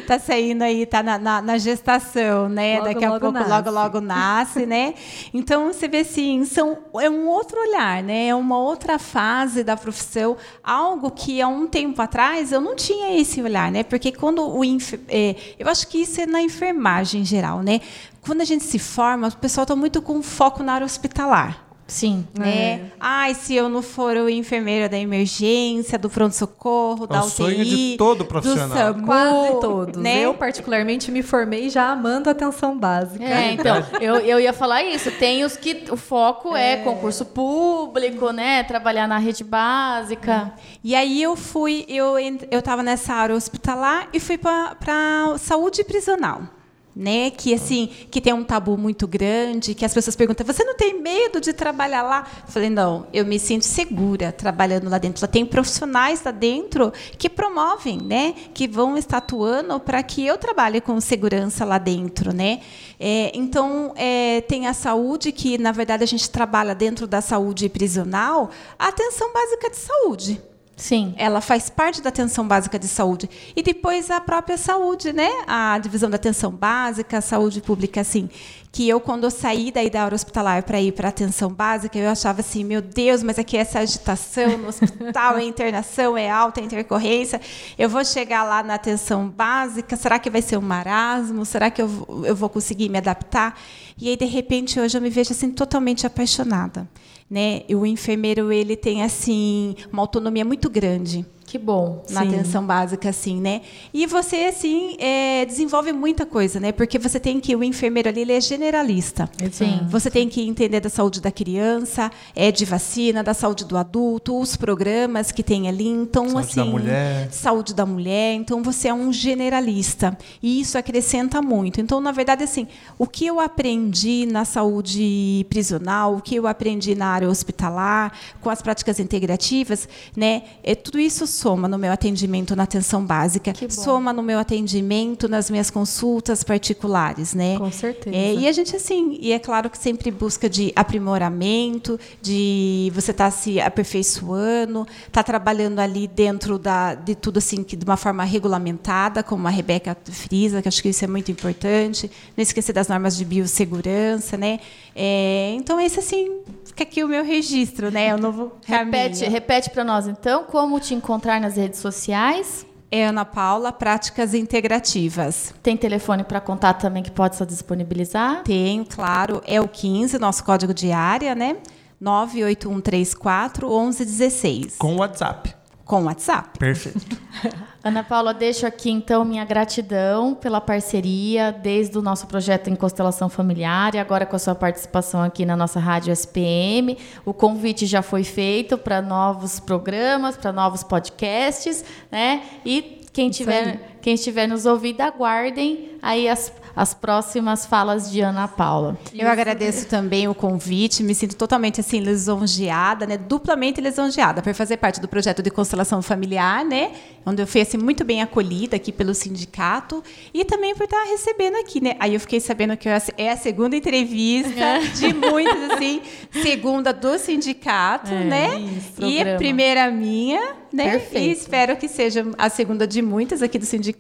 está [laughs] saindo aí, está na, na, na, gestação, né? Logo, Daqui a pouco, nasce. logo, logo nasce, né? Então, você vê são, é um outro olhar, né? É uma outra fase da profissão, algo que há um tempo atrás eu não tinha esse olhar, né? Porque quando o é, eu acho que isso é na enfermagem em geral, né? Quando a gente se forma, o pessoal está muito com foco na área hospitalar. Sim. Né? É. Ai, se eu não for o enfermeiro da emergência, do pronto-socorro, da é o UTI. sonho de todo profissional. Do SAMU, Quase todos. Né? Eu, particularmente, me formei já amando atenção básica. É, então, eu, eu ia falar isso. Tem os que o foco é, é concurso público, né? Trabalhar na rede básica. E aí eu fui, eu estava nessa área hospitalar e fui para saúde prisional né? Que assim, que tem um tabu muito grande, que as pessoas perguntam: "Você não tem medo de trabalhar lá?" Eu falei: "Não, eu me sinto segura trabalhando lá dentro. Tem profissionais lá dentro que promovem, né? Que vão estar atuando para que eu trabalhe com segurança lá dentro, né? É, então é, tem a saúde que na verdade a gente trabalha dentro da saúde prisional, a atenção básica de saúde. Sim. Ela faz parte da atenção básica de saúde. E depois a própria saúde, né? A divisão da atenção básica, a saúde pública, assim. Que eu, quando eu saí daí da hora hospitalar para ir para a atenção básica, eu achava assim, meu Deus, mas aqui é essa agitação no hospital, [laughs] é internação, é alta, é intercorrência. Eu vou chegar lá na atenção básica, será que vai ser um marasmo? Será que eu, eu vou conseguir me adaptar? E aí, de repente, hoje eu me vejo assim totalmente apaixonada né? E o enfermeiro ele tem assim uma autonomia muito grande. Que bom. Na Sim. atenção básica, assim, né? E você, assim, é, desenvolve muita coisa, né? Porque você tem que, o enfermeiro ali, ele é generalista. Sim. Você tem que entender da saúde da criança, é de vacina, da saúde do adulto, os programas que tem ali. Então, saúde assim. Da mulher. Saúde da mulher. Então, você é um generalista. E isso acrescenta muito. Então, na verdade, assim, o que eu aprendi na saúde prisional, o que eu aprendi na área hospitalar, com as práticas integrativas, né? É, tudo isso soma no meu atendimento na atenção básica, soma no meu atendimento nas minhas consultas particulares, né? Com certeza. É, e a gente assim, e é claro que sempre busca de aprimoramento, de você estar tá se aperfeiçoando, estar tá trabalhando ali dentro da, de tudo assim que de uma forma regulamentada, como a Rebeca frisa, que acho que isso é muito importante. Não esquecer das normas de biossegurança, né? É, então esse assim fica aqui o meu registro, né? O novo repete, caminho. repete para nós então como te encontrar nas redes sociais. É Ana Paula, Práticas Integrativas. Tem telefone para contato também que pode só disponibilizar? Tem, claro. É o 15, nosso código de área, né? 98134 1116. Com WhatsApp. Com WhatsApp. Perfeito. [laughs] Ana Paula, deixo aqui então minha gratidão pela parceria desde o nosso projeto em Constelação Familiar e agora com a sua participação aqui na nossa rádio SPM. O convite já foi feito para novos programas, para novos podcasts, né? E quem tiver, quem estiver nos ouvindo, aguardem aí as as próximas falas de Ana Paula. Eu agradeço também o convite, me sinto totalmente assim lisonjeada, né, duplamente lisonjeada por fazer parte do projeto de constelação familiar, né, onde eu fui assim, muito bem acolhida aqui pelo sindicato e também por estar recebendo aqui, né. Aí eu fiquei sabendo que é a segunda entrevista é. de muitas assim, segunda do sindicato, é, né, isso, e a primeira minha, né, Perfeito. e espero que seja a segunda de muitas aqui do sindicato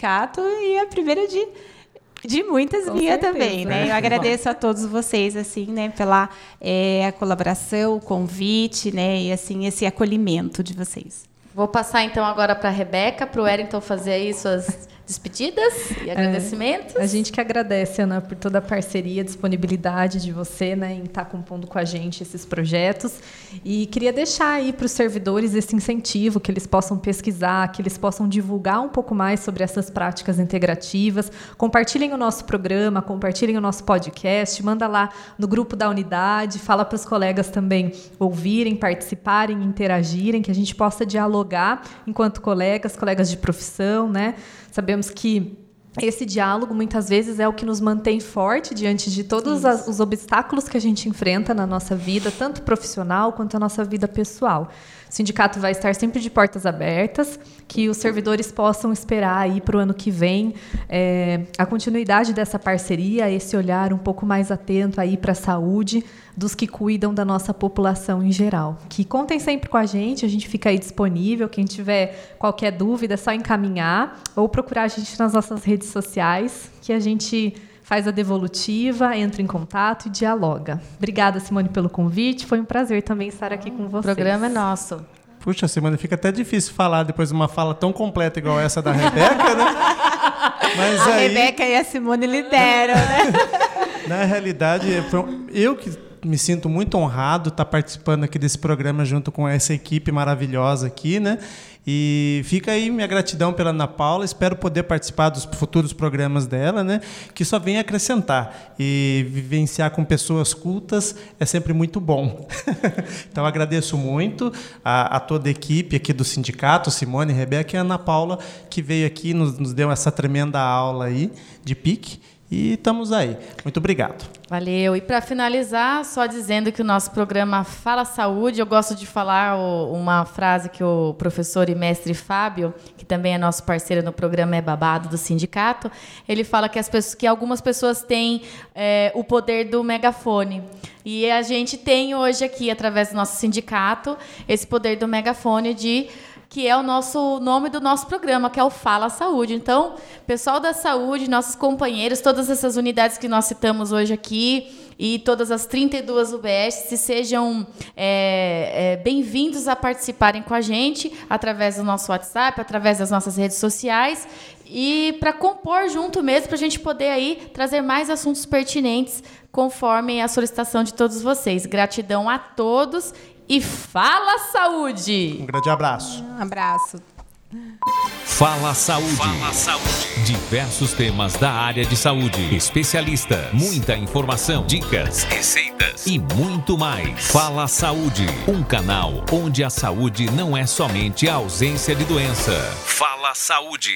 e a primeira de de muitas Com minhas também, né? Eu agradeço a todos vocês, assim, né, pela é, colaboração, o convite, né, e assim esse acolhimento de vocês. Vou passar então agora para a Rebeca, para o Wellington fazer aí suas despedidas e é, agradecimentos. É, a gente que agradece, Ana, por toda a parceria, disponibilidade de você né, em estar tá compondo com a gente esses projetos. E queria deixar aí para os servidores esse incentivo, que eles possam pesquisar, que eles possam divulgar um pouco mais sobre essas práticas integrativas. Compartilhem o nosso programa, compartilhem o nosso podcast, manda lá no grupo da unidade, fala para os colegas também ouvirem, participarem, interagirem, que a gente possa dialogar enquanto colegas, colegas de profissão, né? Sabemos que esse diálogo muitas vezes é o que nos mantém forte diante de todos as, os obstáculos que a gente enfrenta na nossa vida, tanto profissional quanto a nossa vida pessoal. O sindicato vai estar sempre de portas abertas, que os servidores possam esperar aí para o ano que vem é, a continuidade dessa parceria, esse olhar um pouco mais atento aí para a saúde dos que cuidam da nossa população em geral. Que contem sempre com a gente, a gente fica aí disponível. Quem tiver qualquer dúvida, é só encaminhar ou procurar a gente nas nossas redes sociais, que a gente faz a devolutiva, entra em contato e dialoga. Obrigada, Simone, pelo convite. Foi um prazer também estar aqui com vocês. O programa é nosso. Puxa, Simone, fica até difícil falar depois de uma fala tão completa igual essa da Rebeca, né? [laughs] Mas a aí, Rebeca e a Simone lideram, né? [laughs] Na realidade, eu que me sinto muito honrado estar participando aqui desse programa junto com essa equipe maravilhosa aqui, né? E fica aí minha gratidão pela Ana Paula. Espero poder participar dos futuros programas dela, né? Que só vem acrescentar. E vivenciar com pessoas cultas é sempre muito bom. [laughs] então agradeço muito a, a, toda a equipe aqui do sindicato, Simone, Rebeca e Ana Paula, que veio aqui nos, nos deu essa tremenda aula aí de pique. E estamos aí. Muito obrigado. Valeu. E para finalizar, só dizendo que o nosso programa Fala Saúde, eu gosto de falar uma frase que o professor e mestre Fábio, que também é nosso parceiro no programa É Babado do sindicato, ele fala que, as pessoas, que algumas pessoas têm é, o poder do megafone. E a gente tem hoje aqui, através do nosso sindicato, esse poder do megafone de que é o nosso nome do nosso programa, que é o Fala Saúde. Então, pessoal da saúde, nossos companheiros, todas essas unidades que nós citamos hoje aqui e todas as 32 UBS, se sejam é, é, bem-vindos a participarem com a gente através do nosso WhatsApp, através das nossas redes sociais e para compor junto mesmo, para a gente poder aí trazer mais assuntos pertinentes conforme a solicitação de todos vocês. Gratidão a todos e Fala Saúde. Um grande abraço. Um abraço. Fala Saúde. Fala Saúde. Diversos temas da área de saúde. Especialista. Muita informação. Dicas. Receitas. E muito mais. Fala Saúde. Um canal onde a saúde não é somente a ausência de doença. Fala Saúde.